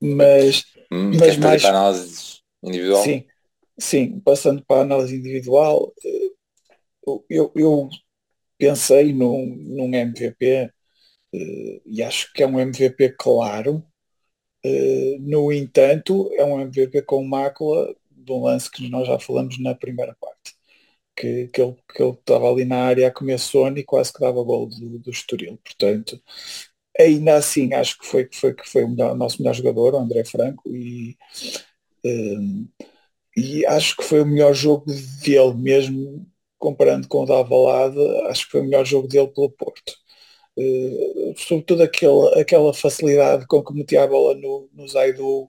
E: Mas,
C: hum, mas mais para análise individual?
E: Sim, sim, passando para a análise individual, eh, eu, eu pensei num, num MVP eh, e acho que é um MVP claro. Eh, no entanto, é um MVP com mácula um lance que nós já falamos na primeira parte. Que, que, ele, que ele estava ali na área a comer sono e quase que dava gol do, do Estoril. Portanto, ainda assim acho que foi, que foi, que foi o, melhor, o nosso melhor jogador, o André Franco, e, um, eh, e acho que foi o melhor jogo dele mesmo, comparando com o da Avalada, acho que foi o melhor jogo dele pelo Porto. Uh, sobretudo aquele, aquela facilidade com que metia a bola no, no Zaidu.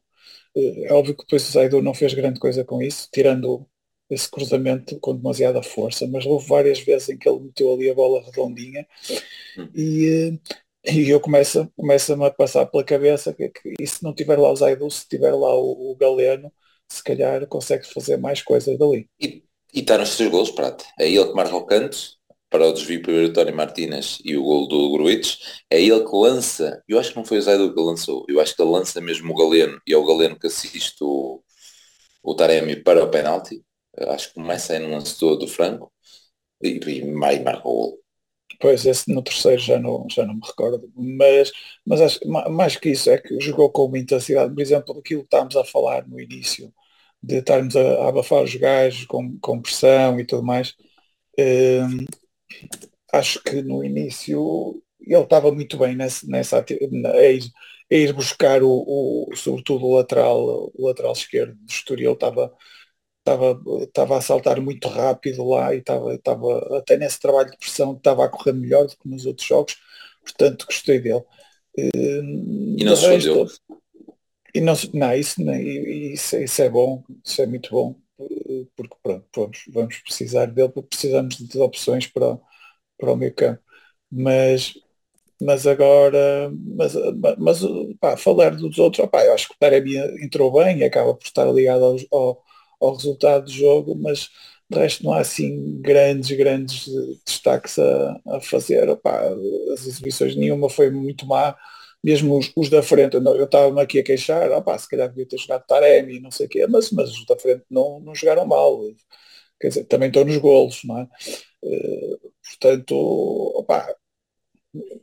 E: Uh, é óbvio que depois o Zaidu não fez grande coisa com isso, tirando esse cruzamento com demasiada força, mas houve várias vezes em que ele meteu ali a bola redondinha e, uh, e eu começo, começa-me a passar pela cabeça que, que e se não tiver lá o Zaidu, se tiver lá o, o Galeno, se calhar consegue fazer mais coisas dali.
C: E, está nos três gols, Prata. É ele que marca o canto, para o desvio para o Tony Martínez e o gol do Gruitch, é ele que lança, eu acho que não foi o Zaidu que lançou, eu acho que ele lança mesmo o Galeno e é o Galeno que assiste o, o Taremi para o penalti, acho que começa aí no lance do, do Franco e, e, marca o gol.
E: Pois, esse no terceiro já não, já não me recordo, mas, mas acho, mais que isso é que jogou com uma intensidade, por exemplo, daquilo que estávamos a falar no início, de estarmos a, a abafar os gajos com, com pressão e tudo mais. Hum, acho que no início ele estava muito bem nessa, nessa a, ir, a ir buscar o, o, sobretudo o lateral, o lateral esquerdo do Estoril estava estava, estava a saltar muito rápido lá e estava, estava até nesse trabalho de pressão estava a correr melhor do que nos outros jogos, portanto gostei dele.
C: Hum, e não se resto,
E: e não, não isso, não, isso, isso é bom, isso é muito bom, porque pronto, vamos, vamos precisar dele, porque precisamos de opções para, para o meio campo. Mas, mas agora, mas, mas pá, falar dos outros, opá, eu acho que o Taremi entrou bem e acaba por estar ligado ao, ao, ao, resultado do jogo, mas de resto não há assim grandes, grandes destaques a, a fazer. As exibições nenhuma foi muito má mesmo os, os da frente, eu estava-me aqui a queixar, ah, pá, se calhar devia ter jogado Taremi, não sei o quê, mas, mas os da frente não, não jogaram mal. Quer dizer, também estão nos golos, não é? Uh, portanto, opá,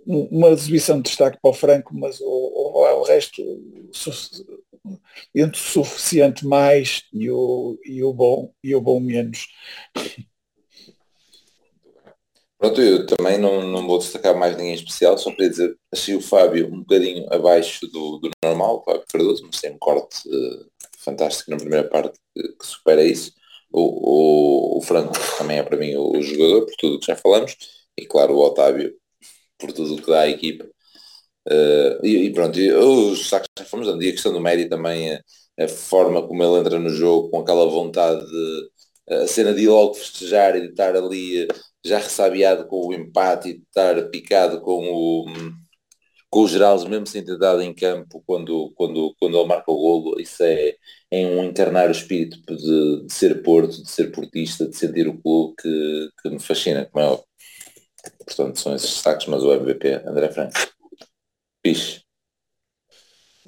E: uma exibição de destaque para o Franco, mas o, o, o resto entre o suficiente mais e o, e o bom e o bom menos.
C: Pronto, eu também não, não vou destacar mais ninguém especial, só para dizer, achei o Fábio um bocadinho abaixo do, do normal, o Fábio Cardoso, mas tem um corte uh, fantástico na primeira parte que, que supera isso. O, o, o, Franco também é para mim o, jogador, por tudo o que já falamos, e claro o Otávio, por tudo o que dá à equipa. Uh, e, e, pronto, os sacos já fomos dando, e a questão do médio também, a, a, forma como ele entra no jogo, com aquela vontade de a cena de ir logo festejar e de estar ali já ressabiado com o empate e estar picado com o com os Geraldes, mesmo sem ter dado em campo quando, quando, quando ele marca o golo, isso é, é um internar o espírito de, de, ser Porto, de ser portista, de sentir o clube que, que me fascina, como é óbvio. Portanto, são esses destaques, mas o MVP, André Franco.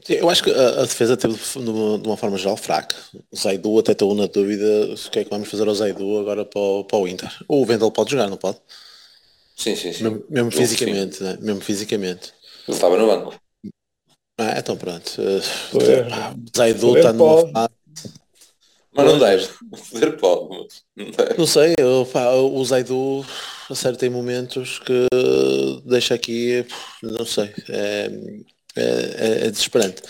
D: Eu acho que a, a defesa teve de uma, de uma, forma geral fraca. O Zaidu até estou na dúvida o que é que vamos fazer ao Zaidu agora para o, para o Inter. O Vendel pode jogar, não pode?
C: Sim, sim, sim.
D: Mesmo, mesmo fisicamente, né? mesmo fisicamente.
C: Ele estava no banco.
D: Ah, então pronto. o Zaidu está no
C: mas não deve. Poder pode,
D: não deve. Não sei, eu, pá, o Zaidu acerta em momentos que deixa aqui, não sei, é, é, é, é desesperante.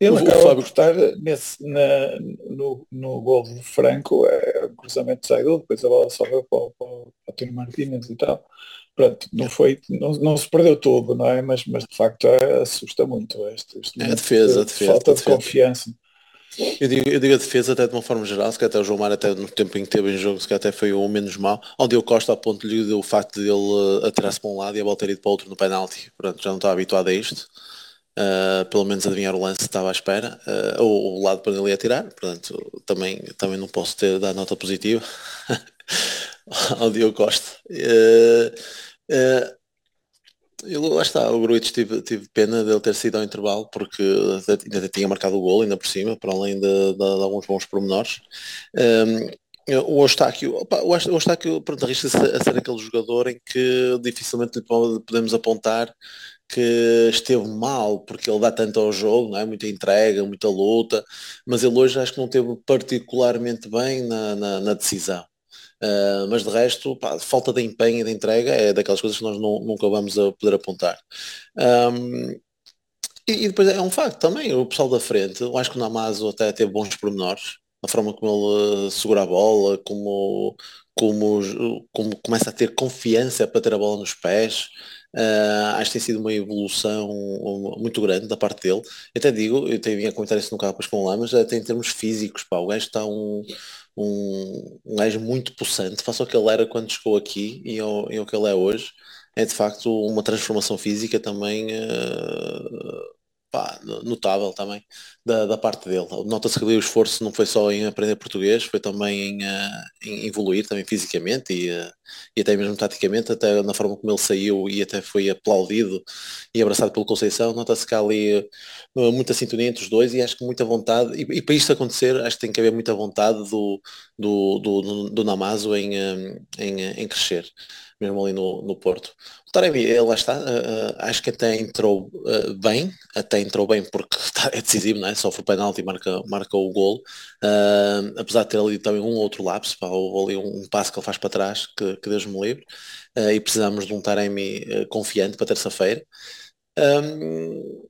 E: Ele o, acaba Fábio... por estar nesse, na, no, no gol do Franco, é, o cruzamento sai dele, depois a bola sobe para, para, para o Tino Martínez e tal. Pronto, não foi, não, não se perdeu tudo, não é? Mas, mas de facto é, assusta muito este, este
D: é a defesa, a defesa,
E: falta
D: a
E: defesa. de confiança.
D: Eu digo, eu digo a defesa até de uma forma geral, se até o João Mar até no tempo em que teve em jogo, se que até foi o menos mal, onde eu Costa a ponto deu o facto de ele uh, atirar-se para um lado e a bola ter ido para o outro no penalti. Pronto, já não estava habituado a isto. Uh, pelo menos adivinhar o lance estava à espera, uh, ou o lado para ele ia tirar, portanto também, também não posso ter dar nota positiva ao Diogo Costa. Uh, eu, lá está, o Gruitch tive, tive pena dele ter sido ao intervalo porque ainda tinha marcado o gol ainda por cima, para além de, de, de alguns bons pormenores. Um, o Eustáquio, o Eustáquio pronto, arrisca-se a ser aquele jogador em que dificilmente podemos apontar que esteve mal porque ele dá tanto ao jogo, não é? muita entrega, muita luta, mas ele hoje acho que não teve particularmente bem na, na, na decisão. Uh, mas de resto, pá, falta de empenho e de entrega é daquelas coisas que nós não, nunca vamos a poder apontar. Um, e, e, depois é um facto também, o pessoal da frente, eu acho que o Namazo até teve bons pormenores, a forma como ele uh, segura a bola, como, como, como começa a ter confiança para ter a bola nos pés. Uh, acho que tem sido uma evolução muito grande da parte dele. Eu até digo, eu tenho vindo a comentar isso no carro com o Lamas, até em termos físicos, pá, o gajo está um, um, um gajo muito possante, face ao que ele era quando chegou aqui e ao, e que ele é hoje. É de facto uma transformação física também uh, pá, notável também da, da parte dele. Nota-se que o esforço não foi só em aprender português, foi também em, uh, em evoluir também fisicamente e, uh, e até mesmo taticamente, até na forma como ele saiu e até foi aplaudido e abraçado pelo Conceição, nota-se que há ali uh, muita sintonia entre os dois e acho que muita vontade, e, e, para isto acontecer acho que tem que haver muita vontade do, do, do, do, do Namazo em, em, em crescer mesmo ali no, no Porto. O Taremi, ele lá está, uh, acho que até entrou uh, bem, até entrou bem porque tá, é decisivo, não é? sofre o penalti e marca, marca o gol, uh, apesar de ter ali também um outro lapso, pá, ali um, um passo que ele faz para trás, que, que Deus me livre, e precisamos de um Taremi confiante para terça-feira. Um,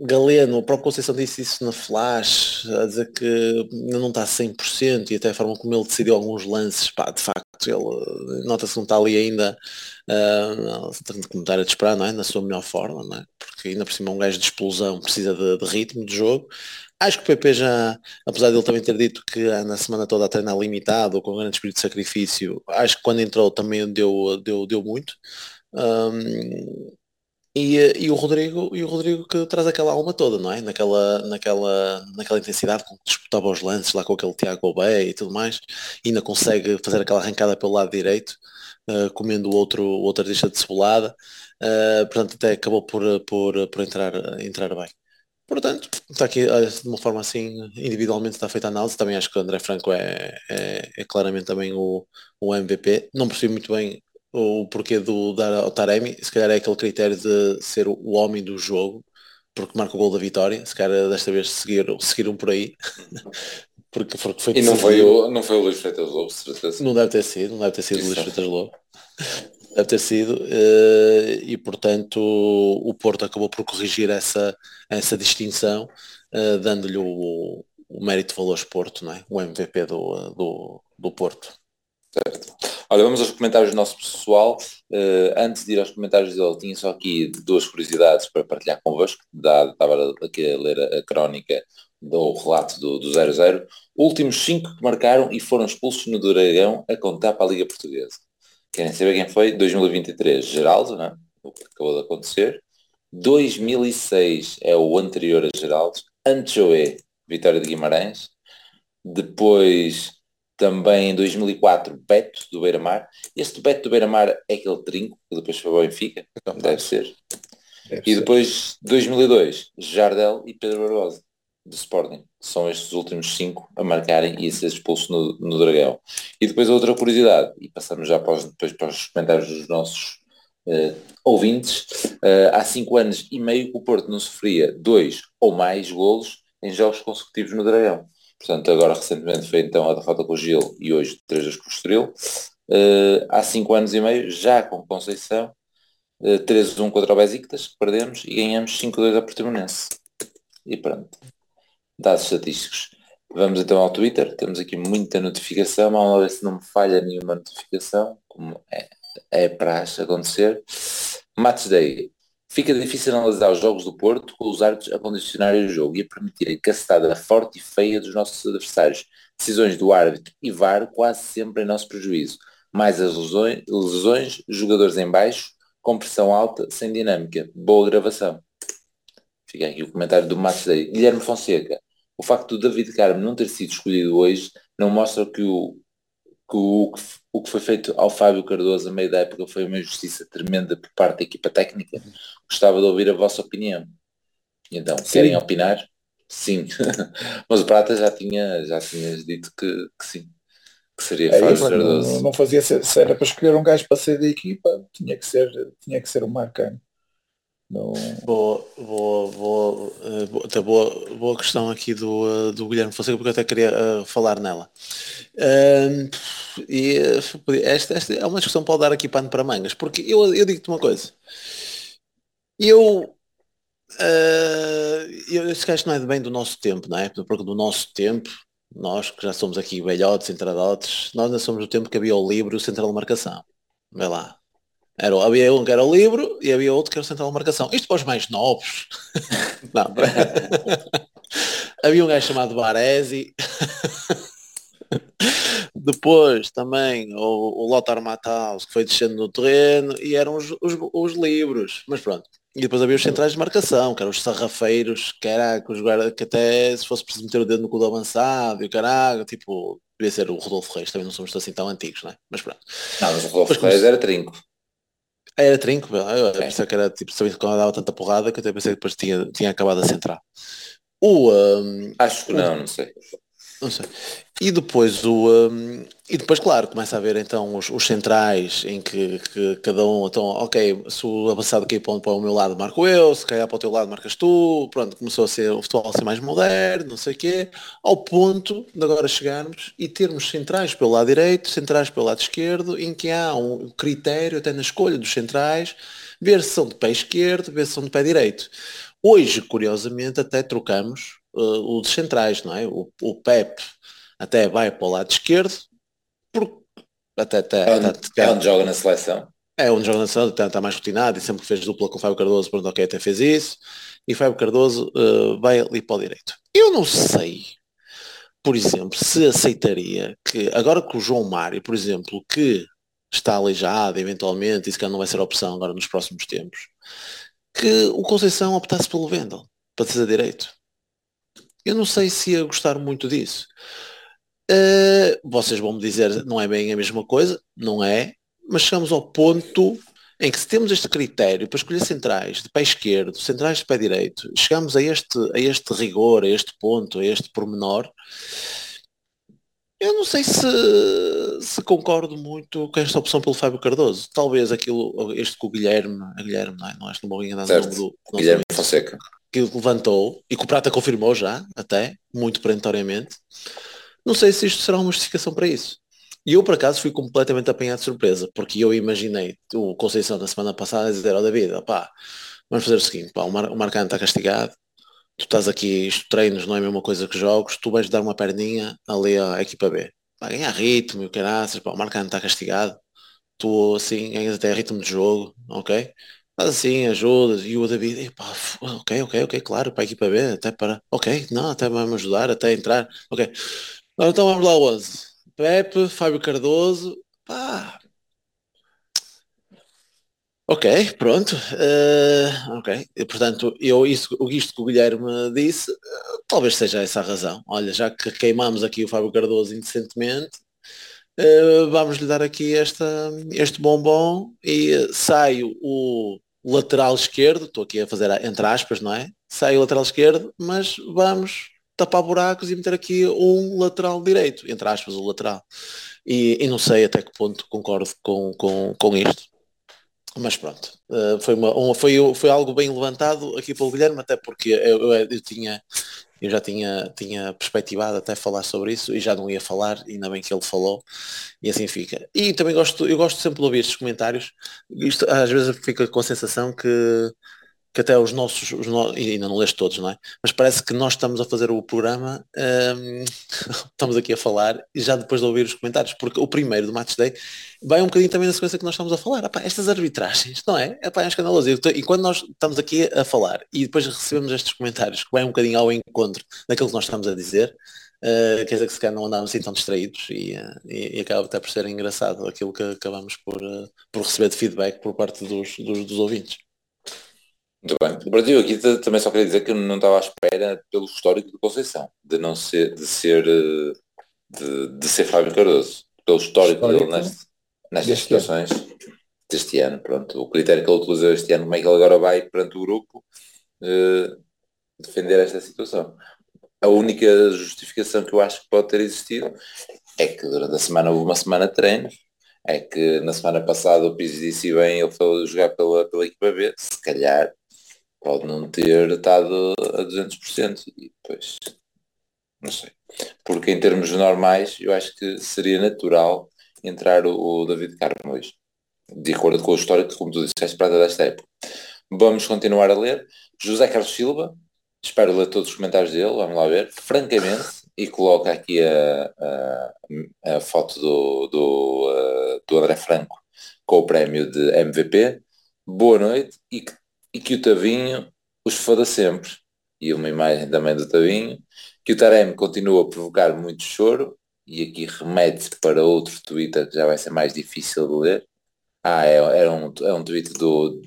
D: Galeno, o próprio Conceição disse isso na Flash, a dizer que não está 100% e até a forma como ele decidiu alguns lances, pá, de facto, ele nota-se que não está ali ainda, uh, tem de comentar a de esperar, não é? Na sua melhor forma, não é? Porque ainda por cima um gajo de explosão precisa de, de ritmo de jogo. Acho que o PP já, apesar de ele também ter dito que na semana toda a treinar limitado, com grande espírito de sacrifício, acho que quando entrou também deu, deu, deu muito. Um, e, eh, e, o Rodrigo e o Rodrigo que traz aquela alma toda, não é? Naquela, naquela, naquela intensidade com que disputava os lances lá com aquele Tiago Obé e tudo mais, e ainda consegue fazer aquela arrancada pelo lado direito, uh, comendo o outro, outro artista de cebolada, uh, portanto até acabou por, por, por entrar, entrar bem. Portanto, está aqui de uma forma assim, individualmente está feita a análise, também acho que o André Franco é, é, é claramente também o, o MVP, não percebi muito bem o porquê do dar ao Taremi, se calhar é aquele critério de ser o homem do jogo, porque marca o gol da vitória, se calhar desta vez seguir, seguir um por aí. porque, porque foi
C: e não foi, o, não foi o Luís Freitas Lobo, certeza.
D: Não deve ter sido, não deve ter sido o Luís Freitas Lobo. Deve ter sido, uh, e portanto o Porto acabou por corrigir essa, essa distinção, uh, dando-lhe o, o mérito de valores Porto, não é? o MVP do, do, do Porto.
C: Certo. Olha, vamos aos comentários do nosso pessoal. Uh, antes de ir aos comentários dele, tinha só aqui duas curiosidades para partilhar convosco. Da, estava aqui a ler a, a crónica do relato do, do 0-0. Últimos cinco que marcaram e foram expulsos no Dragão a contar para a Liga Portuguesa. Querem saber quem foi? 2023, Geraldo, não é? o que acabou de acontecer. 2006 é o anterior a Geraldo. Anchoé, Vitória de Guimarães. Depois também em 2004, Beto do Beira-Mar. Este Beto do Beira-Mar é aquele trinco que depois foi ao Benfica, deve ser. Deve e depois, 2002, Jardel e Pedro Barbosa, do Sporting. São estes últimos cinco a marcarem e a ser expulso no, no Dragão. E depois outra curiosidade, e passamos já para os, depois para os comentários dos nossos uh, ouvintes, uh, há cinco anos e meio o Porto não sofria dois ou mais golos em jogos consecutivos no Dragão. Portanto, agora recentemente foi então a derrota com o Gil e hoje 3 vezes com o Estoril. Uh, há 5 anos e meio, já com Conceição, uh, eh, 3-1 contra o Besiktas, perdemos, e ganhamos 5-2 a Portimonense. E pronto. dados estatísticos. Vamos então ao Twitter, temos aqui muita notificação, vamos ver se não me falha nenhuma notificação, como é, é praxe acontecer. Match Day. Fica difícil analisar os jogos do Porto com os árbitros a condicionarem o jogo e a permitirem cacetada forte e feia dos nossos adversários. Decisões do árbitro e VAR quase sempre em nosso prejuízo. Mais as lesões, lesões jogadores em baixo, com pressão alta, sem dinâmica. Boa gravação. Fica aqui o comentário do Day. Guilherme Fonseca. O facto do David Carmo não ter sido escolhido hoje não mostra que o, que o, o que foi feito ao Fábio Cardoso a meio da época foi uma injustiça tremenda por parte da equipa técnica. Gostava de ouvir a vossa opinião. Então, sim. querem opinar? Sim. Mas o Prata já tinha, já tinha dito que, que sim. Que seria é, Fábio Cardoso.
E: Não, não fazia se era para escolher um gajo para sair da equipa, tinha que ser, tinha que ser o Marcano.
D: Não... Boa, boa, boa, boa, boa, boa questão aqui do, do Guilherme Fonseca, porque eu até queria uh, falar nela. Uh, e esta, esta é uma discussão que pode dar aqui pano para mangas, porque eu, eu digo-te uma coisa. Eu, uh, eu esse gajo não é bem do nosso tempo, não é? Porque do nosso tempo, nós que já somos aqui velhotes, entradotes, nós ainda somos do tempo que havia o livro central de marcação. Vê lá, era, havia um que era o livro e havia outro que era o central de marcação. Isto para os mais novos. Não, havia um gajo chamado Baresi. Depois também o, o Lothar Matthaus que foi descendo no terreno e eram os, os, os, livros. Mas pronto. E depois havia os centrais de marcação, que eram os sarrafeiros, que era que, os guarda, que até se fosse preciso meter o dedo no cu do avançado e o caralho, tipo, devia ser o Rodolfo Reis, também não somos assim tão antigos, não é? Mas pronto.
C: Não, mas o Rodolfo Reis era trinco.
D: Era trinco, eu pensei que era tipo, sabia quando dava tanta porrada que eu até pensei que depois tinha, tinha acabado a central. O, um,
C: Acho que não, não sei.
D: Não sei. E depois o. Um, e depois, claro, começa a ver então os, os centrais em que, que, cada um, então, ok, se o avançado cair para o meu lado marco eu, se cair para o teu lado marcas tu, pronto, começou a ser o futebol a ser mais moderno, não sei o quê, ao ponto de agora chegarmos e termos centrais pelo lado direito, centrais pelo lado esquerdo, em que há um critério até na escolha dos centrais, ver se são de pé esquerdo, ver se são de pé direito. Hoje, curiosamente, até trocamos uh, os centrais, não é? O, o Pep até vai para o lado esquerdo, porque até, até,
C: é, onde, até, é onde joga na seleção.
D: É onde joga na seleção, está, está mais rotinado e sempre que fez dupla com o Fábio Cardoso, pronto, ok, até fez isso. E Fábio Cardoso uh, vai ali para o direito. Eu não sei, por exemplo, se aceitaria que, agora que o João Mário, por exemplo, que está aleijado eventualmente, e se calhar não vai ser opção agora nos próximos tempos, que o Conceição optasse pelo Vendel, para ser direito. Eu não sei se ia gostar muito disso. Uh, vocês vão me dizer, não é bem a mesma coisa, não é, mas chegamos ao ponto em que se temos este critério para escolher centrais de pé esquerdo, centrais de pé direito, chegamos a este, a este rigor, a este ponto, a este pormenor, eu não sei se, se concordo muito com esta opção pelo Fábio Cardoso. Talvez aquilo, este com o Guilherme, a Guilherme, não é? Não acho que não vou enganar o nome do.
C: Guilherme Fonseca
D: que levantou e que o Prata confirmou já, até, muito perentoriamente. Não sei se isto será uma justificação para isso. E eu, por acaso, fui completamente apanhado de surpresa, porque eu imaginei o Conceição na semana passada dizer ao David, pá, vamos fazer o seguinte, pá, o, Mar o Marcano está castigado, tu estás aqui, isto treinos não é a mesma coisa que jogos, tu vais dar uma perninha ali à equipa B. Vai ganhar ritmo e o caraças, pá, o Marcano está castigado, tu assim ganhas até ritmo de jogo, ok? Assim, ajudas, e o David, epá, ok, ok, ok, claro, para a equipa B, até para, ok, não, até vai-me ajudar, até entrar, ok. Então vamos lá, 11. Pepe, Fábio Cardoso, pá. Ok, pronto. Uh, ok, e, portanto, eu, isso, isto que o Guilherme disse, uh, talvez seja essa a razão. Olha, já que queimamos aqui o Fábio Cardoso indecentemente, uh, vamos lhe dar aqui esta, este bombom e saio o lateral esquerdo, estou aqui a fazer entre aspas, não é? Sai o lateral esquerdo, mas vamos tapar buracos e meter aqui um lateral direito, entre aspas, o lateral. E, e não sei até que ponto concordo com, com, com isto. Mas pronto, uh, foi, uma, um, foi, foi algo bem levantado aqui pelo Guilherme, até porque eu, eu, eu tinha eu já tinha, tinha perspectivado até falar sobre isso e já não ia falar, ainda bem que ele falou, e assim fica. E também gosto, eu gosto sempre de ouvir estes comentários, isto às vezes fica com a sensação que que até os nossos, os no... ainda não leste todos, não é? Mas parece que nós estamos a fazer o programa, hum, estamos aqui a falar, e já depois de ouvir os comentários, porque o primeiro do Match Day vai um bocadinho também na sequência que nós estamos a falar. Epá, estas arbitragens, não é? Epá, é um escandaloso. E quando nós estamos aqui a falar e depois recebemos estes comentários que vai um bocadinho ao encontro daquilo que nós estamos a dizer, Uh, quer dizer que se calhar não andamos assim tão distraídos e, uh, e, e, acaba até por ser engraçado aquilo que acabamos por, uh, por receber de feedback por parte dos, dos, dos ouvintes.
C: Muito bem. Para ti aqui também só queria dizer que eu não estava à espera pelo histórico de Conceição, de não ser, de ser, de, de ser Fábio Cardoso, pelo histórico, histórico dele neste, nestas situações ano. deste ano. Pronto, o critério que ele utilizou este ano, como é que ele agora vai perante o grupo defender esta situação a única justificação que eu acho que pode ter existido é que durante a semana houve uma semana de treinos, é que na semana passada o Pizzi disse bem, ele foi jogar pela, pela equipa B, se calhar pode não ter estado a 200% e depois não sei. Porque em termos normais eu acho que seria natural entrar o, o David Carmo hoje. De acordo com a história que, como tu disseste, para desta época. Vamos continuar a ler. José Carlos Silva, Espero ler todos os comentários dele, vamos lá ver. Francamente, e coloca aqui a, a, a foto do, do, uh, do André Franco com o prémio de MVP. Boa noite e que, e que o Tavinho os foda sempre. E uma imagem também do Tavinho. Que o Taremi continua a provocar muito choro. E aqui remete para outro Twitter que já vai ser mais difícil de ler. Ah, é, é, um, é um tweet do,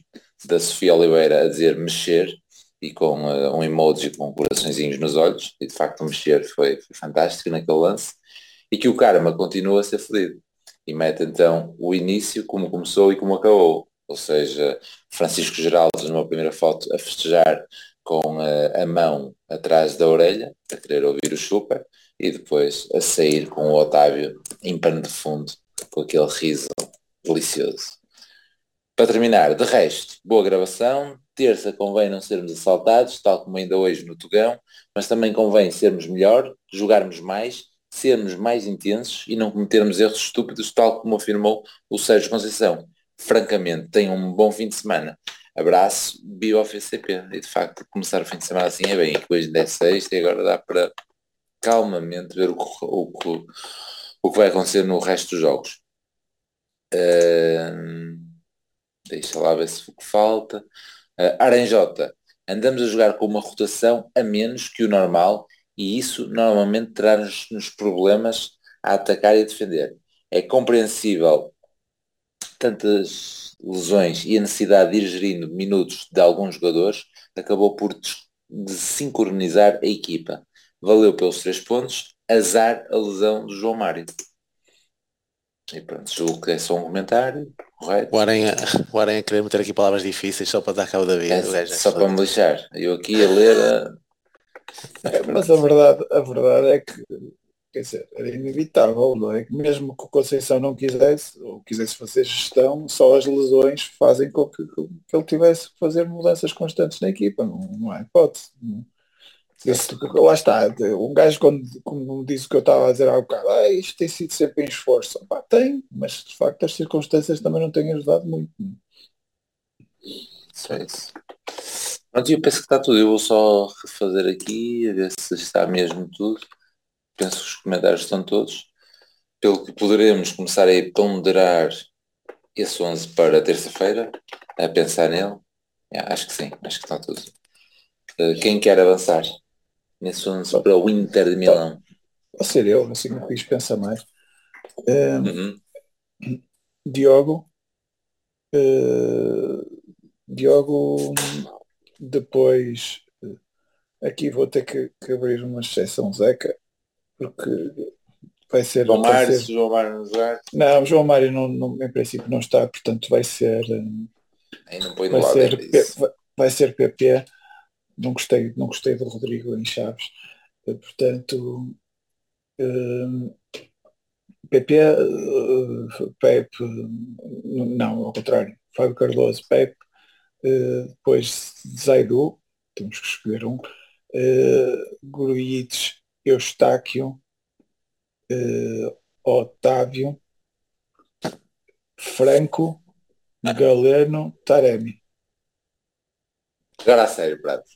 C: da Sofia Oliveira a dizer mexer e com uh, um emoji com coraçõezinhos nos olhos, e de facto o mexer foi, foi fantástico naquele lance, e que o karma continua a ser fodido. E mete então o início, como começou e como acabou. Ou seja, Francisco Geraldo numa primeira foto a festejar com uh, a mão atrás da orelha, a querer ouvir o chupa, e depois a sair com o Otávio em pano de fundo, com aquele riso delicioso. Para terminar, de resto, boa gravação, terça convém não sermos assaltados, tal como ainda hoje no Tugão, mas também convém sermos melhor, jogarmos mais, sermos mais intensos e não cometermos erros estúpidos, tal como afirmou o Sérgio Conceição. Francamente, tenham um bom fim de semana. Abraço, BioFCP. E de facto, começar o fim de semana assim é bem, que hoje ainda é sexta e agora dá para calmamente ver o que, o, o, o que vai acontecer no resto dos jogos. Uh, deixa lá ver se o que falta. Uh, Aranjota, andamos a jogar com uma rotação a menos que o normal e isso normalmente traz-nos problemas a atacar e a defender. É compreensível tantas lesões e a necessidade de ir gerindo minutos de alguns jogadores acabou por desincronizar a equipa. Valeu pelos três pontos, azar a lesão do João Mário. E pronto, julgo que é só um comentário, correto?
D: O Aranha, o Aranha querer meter aqui palavras difíceis só para dar cabo da vida.
C: É, só para me lixar. Eu aqui a ler. A...
E: É, mas a verdade, a verdade é que quer dizer, era inevitável, não é? Mesmo que o Conceição não quisesse, ou quisesse fazer gestão, só as lesões fazem com que, que ele tivesse que fazer mudanças constantes na equipa, não, não há hipótese. Não. Esse, lá está, um gajo quando, como disse o que eu estava a dizer há bocado, ah, isto tem sido sempre em esforço. Pá, tem, mas de facto as circunstâncias também não têm ajudado muito.
C: Certo. Pronto, eu penso que está tudo. Eu vou só refazer aqui, a ver se está mesmo tudo. Penso que os comentários estão todos. Pelo que poderemos começar a ponderar esse 11 para terça-feira, a pensar nele. Yeah, acho que sim, acho que está tudo. Uh, quem quer avançar? nesse 11 para o Inter de Milão.
E: Pode ser eu, assim não quis pensar mais. Uh, uhum. Diogo. Uh, Diogo, depois aqui vou ter que, que abrir uma exceção Zeca, porque vai ser.
C: João Mário, ser... João Mário não jogar.
E: Não, João Mário não, não, em princípio não está, portanto vai ser.
C: Aí não põe
E: vai,
C: lado,
E: ser, vai, vai ser PP não gostei, não gostei do Rodrigo em Chaves. Eh, portanto, uh, PP, uh, Pepe, não, ao contrário, Fábio Cardoso, Pepe, uh, depois Zaidu, temos que escolher um, uh, Gruites, Eustáquio, uh, Otávio, Franco, Galeno, Taremi.
C: Agora a sério, Prato.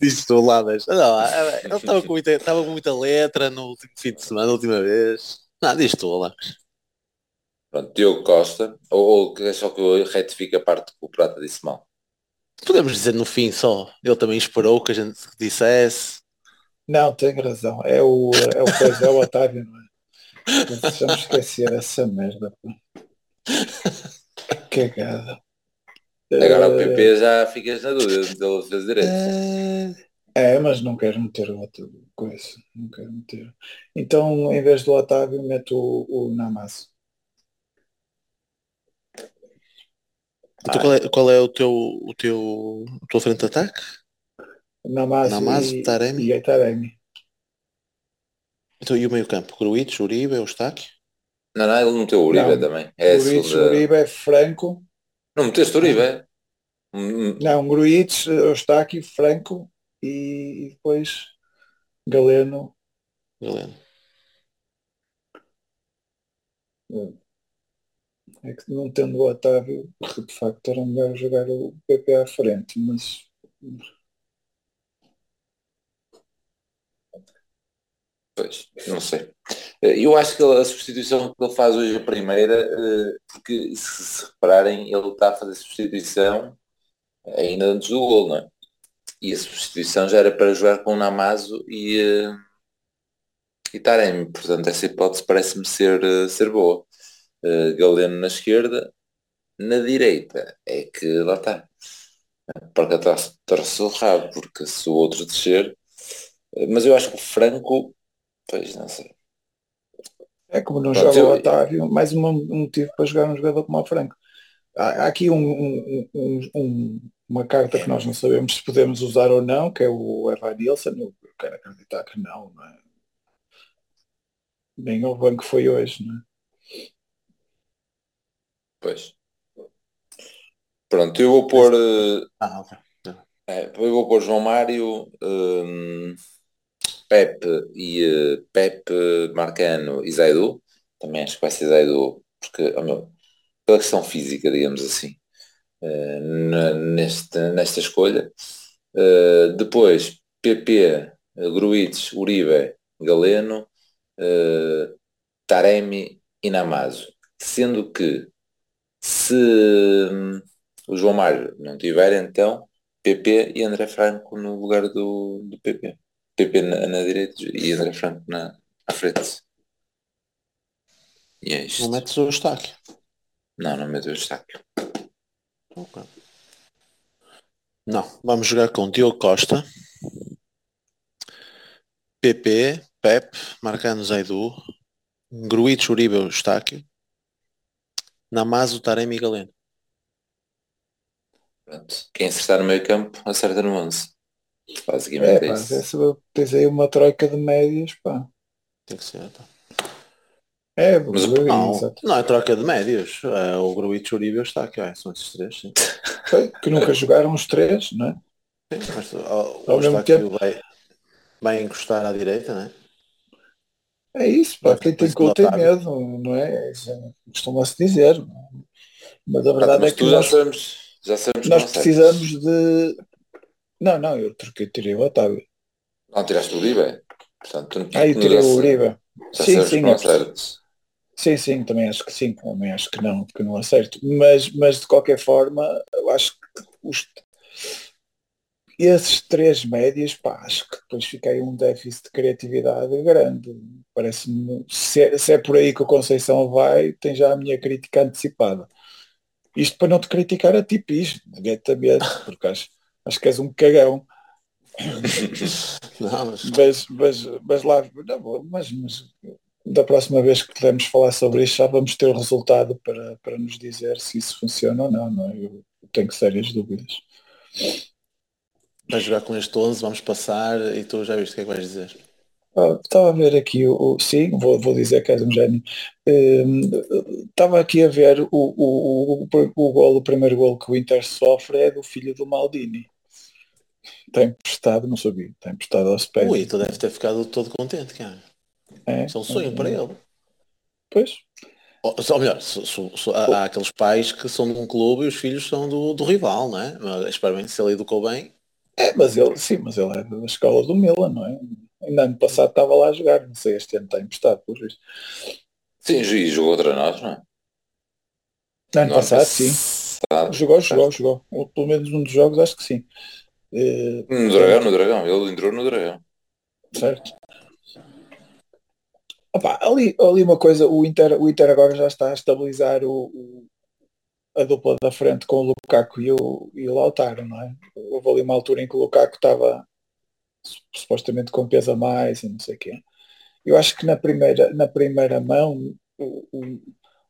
D: Diz tu lá, mas... Não, é, ele estava com, muita, estava com muita letra no último fim de semana, a última vez. Não, diz tu lá.
C: Pronto, Diogo Costa, ou, ou é só que eu retifico a parte que o Prata disse mal.
D: Podemos dizer no fim só. Ele também esperou que a gente dissesse.
E: Não, tem razão. É o, é o, coisa, é o Otávio, não é? Deixamos esquecer essa merda. Cagada.
C: Agora o PP já ficas na dúvida de ele fazer direito.
E: É, mas não quero meter o outro coisa. Não quero meter. Então, em vez do Otávio, meto o, o Namazo.
D: Então qual é, qual é o teu o teu o teu frente de ataque?
E: Namazo,
D: Namazo,
E: e,
D: Taremi.
E: e Taremi.
D: Então, e o meio campo? Gruitch, Uribe, Eustáquio?
C: Não, não, ele não meteu o Uribe
E: Não.
C: também. É a
E: Gruitch,
C: segunda...
E: Uribe, é Franco.
C: Não meteste o Uribe? Hum,
E: Não, Gruitch, Eustáquio, Franco e, e depois Galeno.
D: Galeno.
E: É que não tendo o Otávio, de facto era melhor jogar o PP à frente, mas
C: Pois, não sei. Eh, Eu acho que a substituição que ele faz hoje a primeira, eh, porque se se repararem, ele está a fazer substituição ainda antes do gol, não é? E a substituição já era para jogar com o Namazo e, eh, e Taremi, portanto essa hipótese parece-me ser, ser boa. Galeno na esquerda, na direita, é que lá está. Porque torce o rabo, porque se o outro descer, mas eu acho que o Franco, pois não sei.
E: é como não
C: Pronto,
E: joga o
C: eu-
E: Otávio, mais um um motivo para jogar um jogador como o Franco. Há, há aqui um- um- um- um- uma carta que nós não sabemos se podemos usar ou não, que é o Evan Nilsson. Eu quero acreditar que não, não é? Nem ao banco foi hoje, não é?
C: Pois. Pronto, eu vou pôr, eh,
D: Ah, ok.
C: é, eu vou pôr João Mário, hum, Pepe e eh, Pepe, Marcano e Zaidu. Também acho que vai ser Zaidu, porque, oh meu, pela questão física, digamos assim, eh, na- neste, nesta escolha. Eh, depois, PP, eh, Gruites, Uribe, Galeno, eh, Taremi e Namazo. Sendo que se hum, o João Mário não tiver, então PP e André Franco no lugar do, do PP. PP na, na direita e André Franco na, à frente. E é isto.
D: Não metes o Eustáquio.
C: Não, não meto o destaque.
D: Não, vamos jogar com Diogo Costa, PP, Pep, Marcano Zaidu, Gruitch, Uribe, Eustáquio, Namazo, Taremi e Galeno.
C: Pronto. Quem acertar no meio campo acerta no 11.
E: É,
C: Basicamente é,
E: pá,
C: isso.
E: tens aí uma troika de médias, pá.
D: Tem que ser. Tá.
E: É,
C: Mas o-
D: Não, não é troca de médios. É o Gruitch, Uribe e Eustáquio. É, são esses três, sim.
E: Que nunca jogaram os três, não é?
D: Sim, mas ó, o
E: Ao mesmo
D: Eustáquio vai, vai encostar à direita, né?
E: É isso, pá, quem tem cu tem medo, não é? É- Costuma-se dizer. não é? Mas a verdade
C: mas
E: é que
C: já
E: nós,
C: sabemos, já sabemos
E: nós
C: não
E: precisamos de. Não, não, eu troquei, tirei o Otávio.
C: Não, tiraste o Uribe. Portanto, tu não-
E: Ah, eu tirei o Uribe. Sim, sim. Sim, sim, também acho que sim, também acho que não, que não acerto. Mas, mas de qualquer forma, eu acho que os, esses três médias, pá, acho que depois aí um déficit de criatividade grande. Parece-me, se, é- se é por aí que o Conceição vai, tem já a minha crítica antecipada. Isto para não te criticar a ti, Pis, diretamente, porque acho, acho que és um cagão.
D: Não, mas
E: Mas, mas, mas lá, não, mas, mas da próxima vez que pudermos falar sobre isto já vamos ter o resultado para, para nos dizer se isso funciona ou não, não é? Eu tenho sérias dúvidas.
D: vai jogar com este 11, vamos passar e tu já viste o que é que vais dizer.
E: Ah, Estava a ver aqui o, o- sim, vou, vou dizer que és um gênio. Hum, Estava aqui a ver o, o, o, o, golo, o primeiro golo que o Inter sofre é do filho do Maldini. Está emprestado, não sabia, está emprestado ao Spezia.
D: Ui, tu deve ter ficado todo contente, cara.
E: É,
D: Isso é um sonho para ele.
E: Pois,
D: Ou, ou melhor, se- se- se- há, há aqueles pais que são de um clube e os filhos são do, do rival, não é? Mas espero bem que se ele educou bem,
E: É, mas ele, sim, mas ele é da escola do Milan, não é? Ainda ano passado estava lá a jogar, não sei, este ano está emprestado, por isso.
C: Sim, e jogou outra nós, não é?
E: Ano passado, sim.
C: Passado.
E: Jogou, jogou, jogou. Ou, Pelo menos um dos jogos, acho que sim. Eh,
C: No Dragão, no Dragão. Ele entrou no Dragão.
E: certo? Opa, ali, ali uma coisa, o Inter, o Inter agora já está a estabilizar o, o- a dupla da frente com o Lukaku e o, e o Lautaro, não é? Houve ali uma altura em que o Lukaku estava su- supostamente com peso a mais e não sei o quê. Eu acho que na primeira, na primeira mão o- o-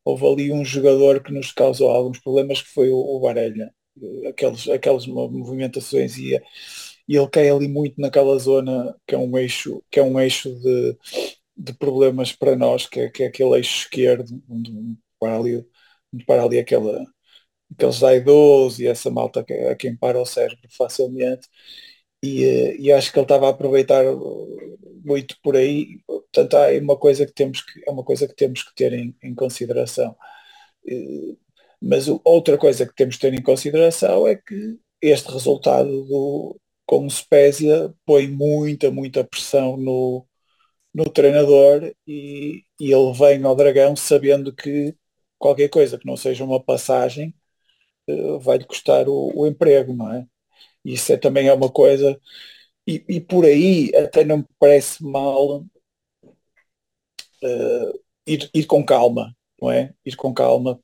E: houve ali um jogador que nos causou alguns problemas que foi o, o. Aqueles, aquelas mo- movimentações e, e ele cai ali muito naquela zona que é um eixo, que é um eixo de, de problemas para nós, que é, que é aquele eixo esquerdo, onde para ali, onde para ali aquela, aqueles daidos e essa malta que, a quem para o cérebro facilmente. E, eh, e acho que ele estava a aproveitar uh, muito por aí. Portanto, há uma coisa que temos que, é uma coisa que temos que ter em, em consideração. Eh, Mas outra coisa que temos que ter em consideração é que este resultado do, com o Spezia põe muita, muita pressão no, no treinador e, e ele vem ao Dragão sabendo que qualquer coisa que não seja uma passagem eh, vai-lhe custar o, o emprego, não é? Isso é, também é uma coisa, e, e por aí até não me parece mal eh, ir, ir com calma, não é? Ir com calma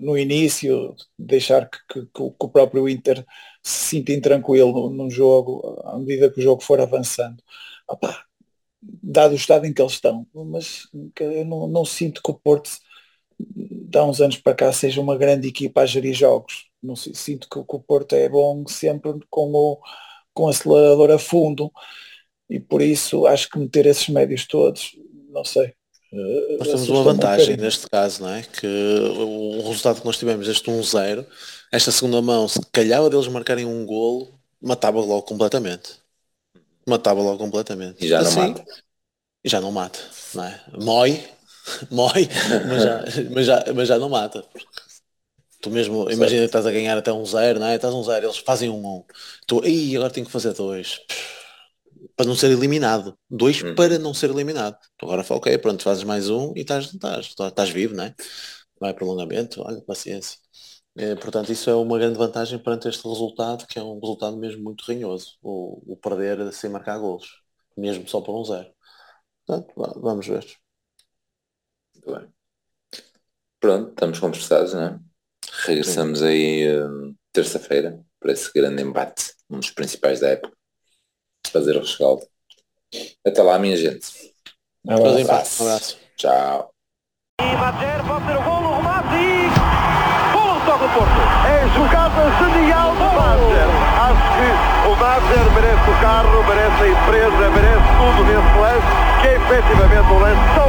E: no início, deixar que, que- que o próprio Inter se sinta intranquilo num jogo, à medida que o jogo for avançando. Opá, dado o estado em que eles estão, mas eu não, não sinto que o Porto há uns anos para cá seja uma grande equipa a gerir jogos. Não sinto que, o- que o Porto é bom sempre com o, com o acelerador a fundo e por isso acho que meter esses médios todos, não sei. Eh,
D: Nós temos
E: assusta-me
D: uma
E: um
D: vantagem
E: bocadinho.
D: neste caso, não é? Que o resultado que nós tivemos, este 1-0, esta segunda mão, se calhava deles marcarem um golo, matava logo completamente. Matava logo completamente.
C: E já não
D: Assim,
C: mata.
D: E já não mata, não é? Mói, mói, mas já, mas, já, mas já não mata. Tu mesmo, imagina que estás a ganhar até um zero, não é? Estás um zero, eles fazem um um. Tu, Ih, agora tenho que fazer dois. Para não ser eliminado. Dois
C: Hum.
D: para não ser eliminado. Tu agora fala, ok, pronto, fazes mais um e estás, estás, estás vivo, não é? Vai prolongamento, olha, paciência. Eh, portanto, isso é uma grande vantagem perante este resultado, que é um resultado mesmo muito ranhoso. O, o perder sem marcar golos. Mesmo só por um zero. Portanto, vamos ver.
C: Muito bem. Pronto, estamos conversados, não é? Regressamos aí hum, terça-feira para esse grande embate, um dos principais da época. Fazer o rescaldo. Até lá, minha gente.
E: Um abraço.
D: Um abraço. Um abraço.
C: Tchau.
B: E Madger pode ser o golo, o remate e... Golo toca o Porto.
A: É jogada genial do Madger. Acho que o Madger merece o carro, merece a empresa, merece tudo nesse lance, que é efetivamente um lance tão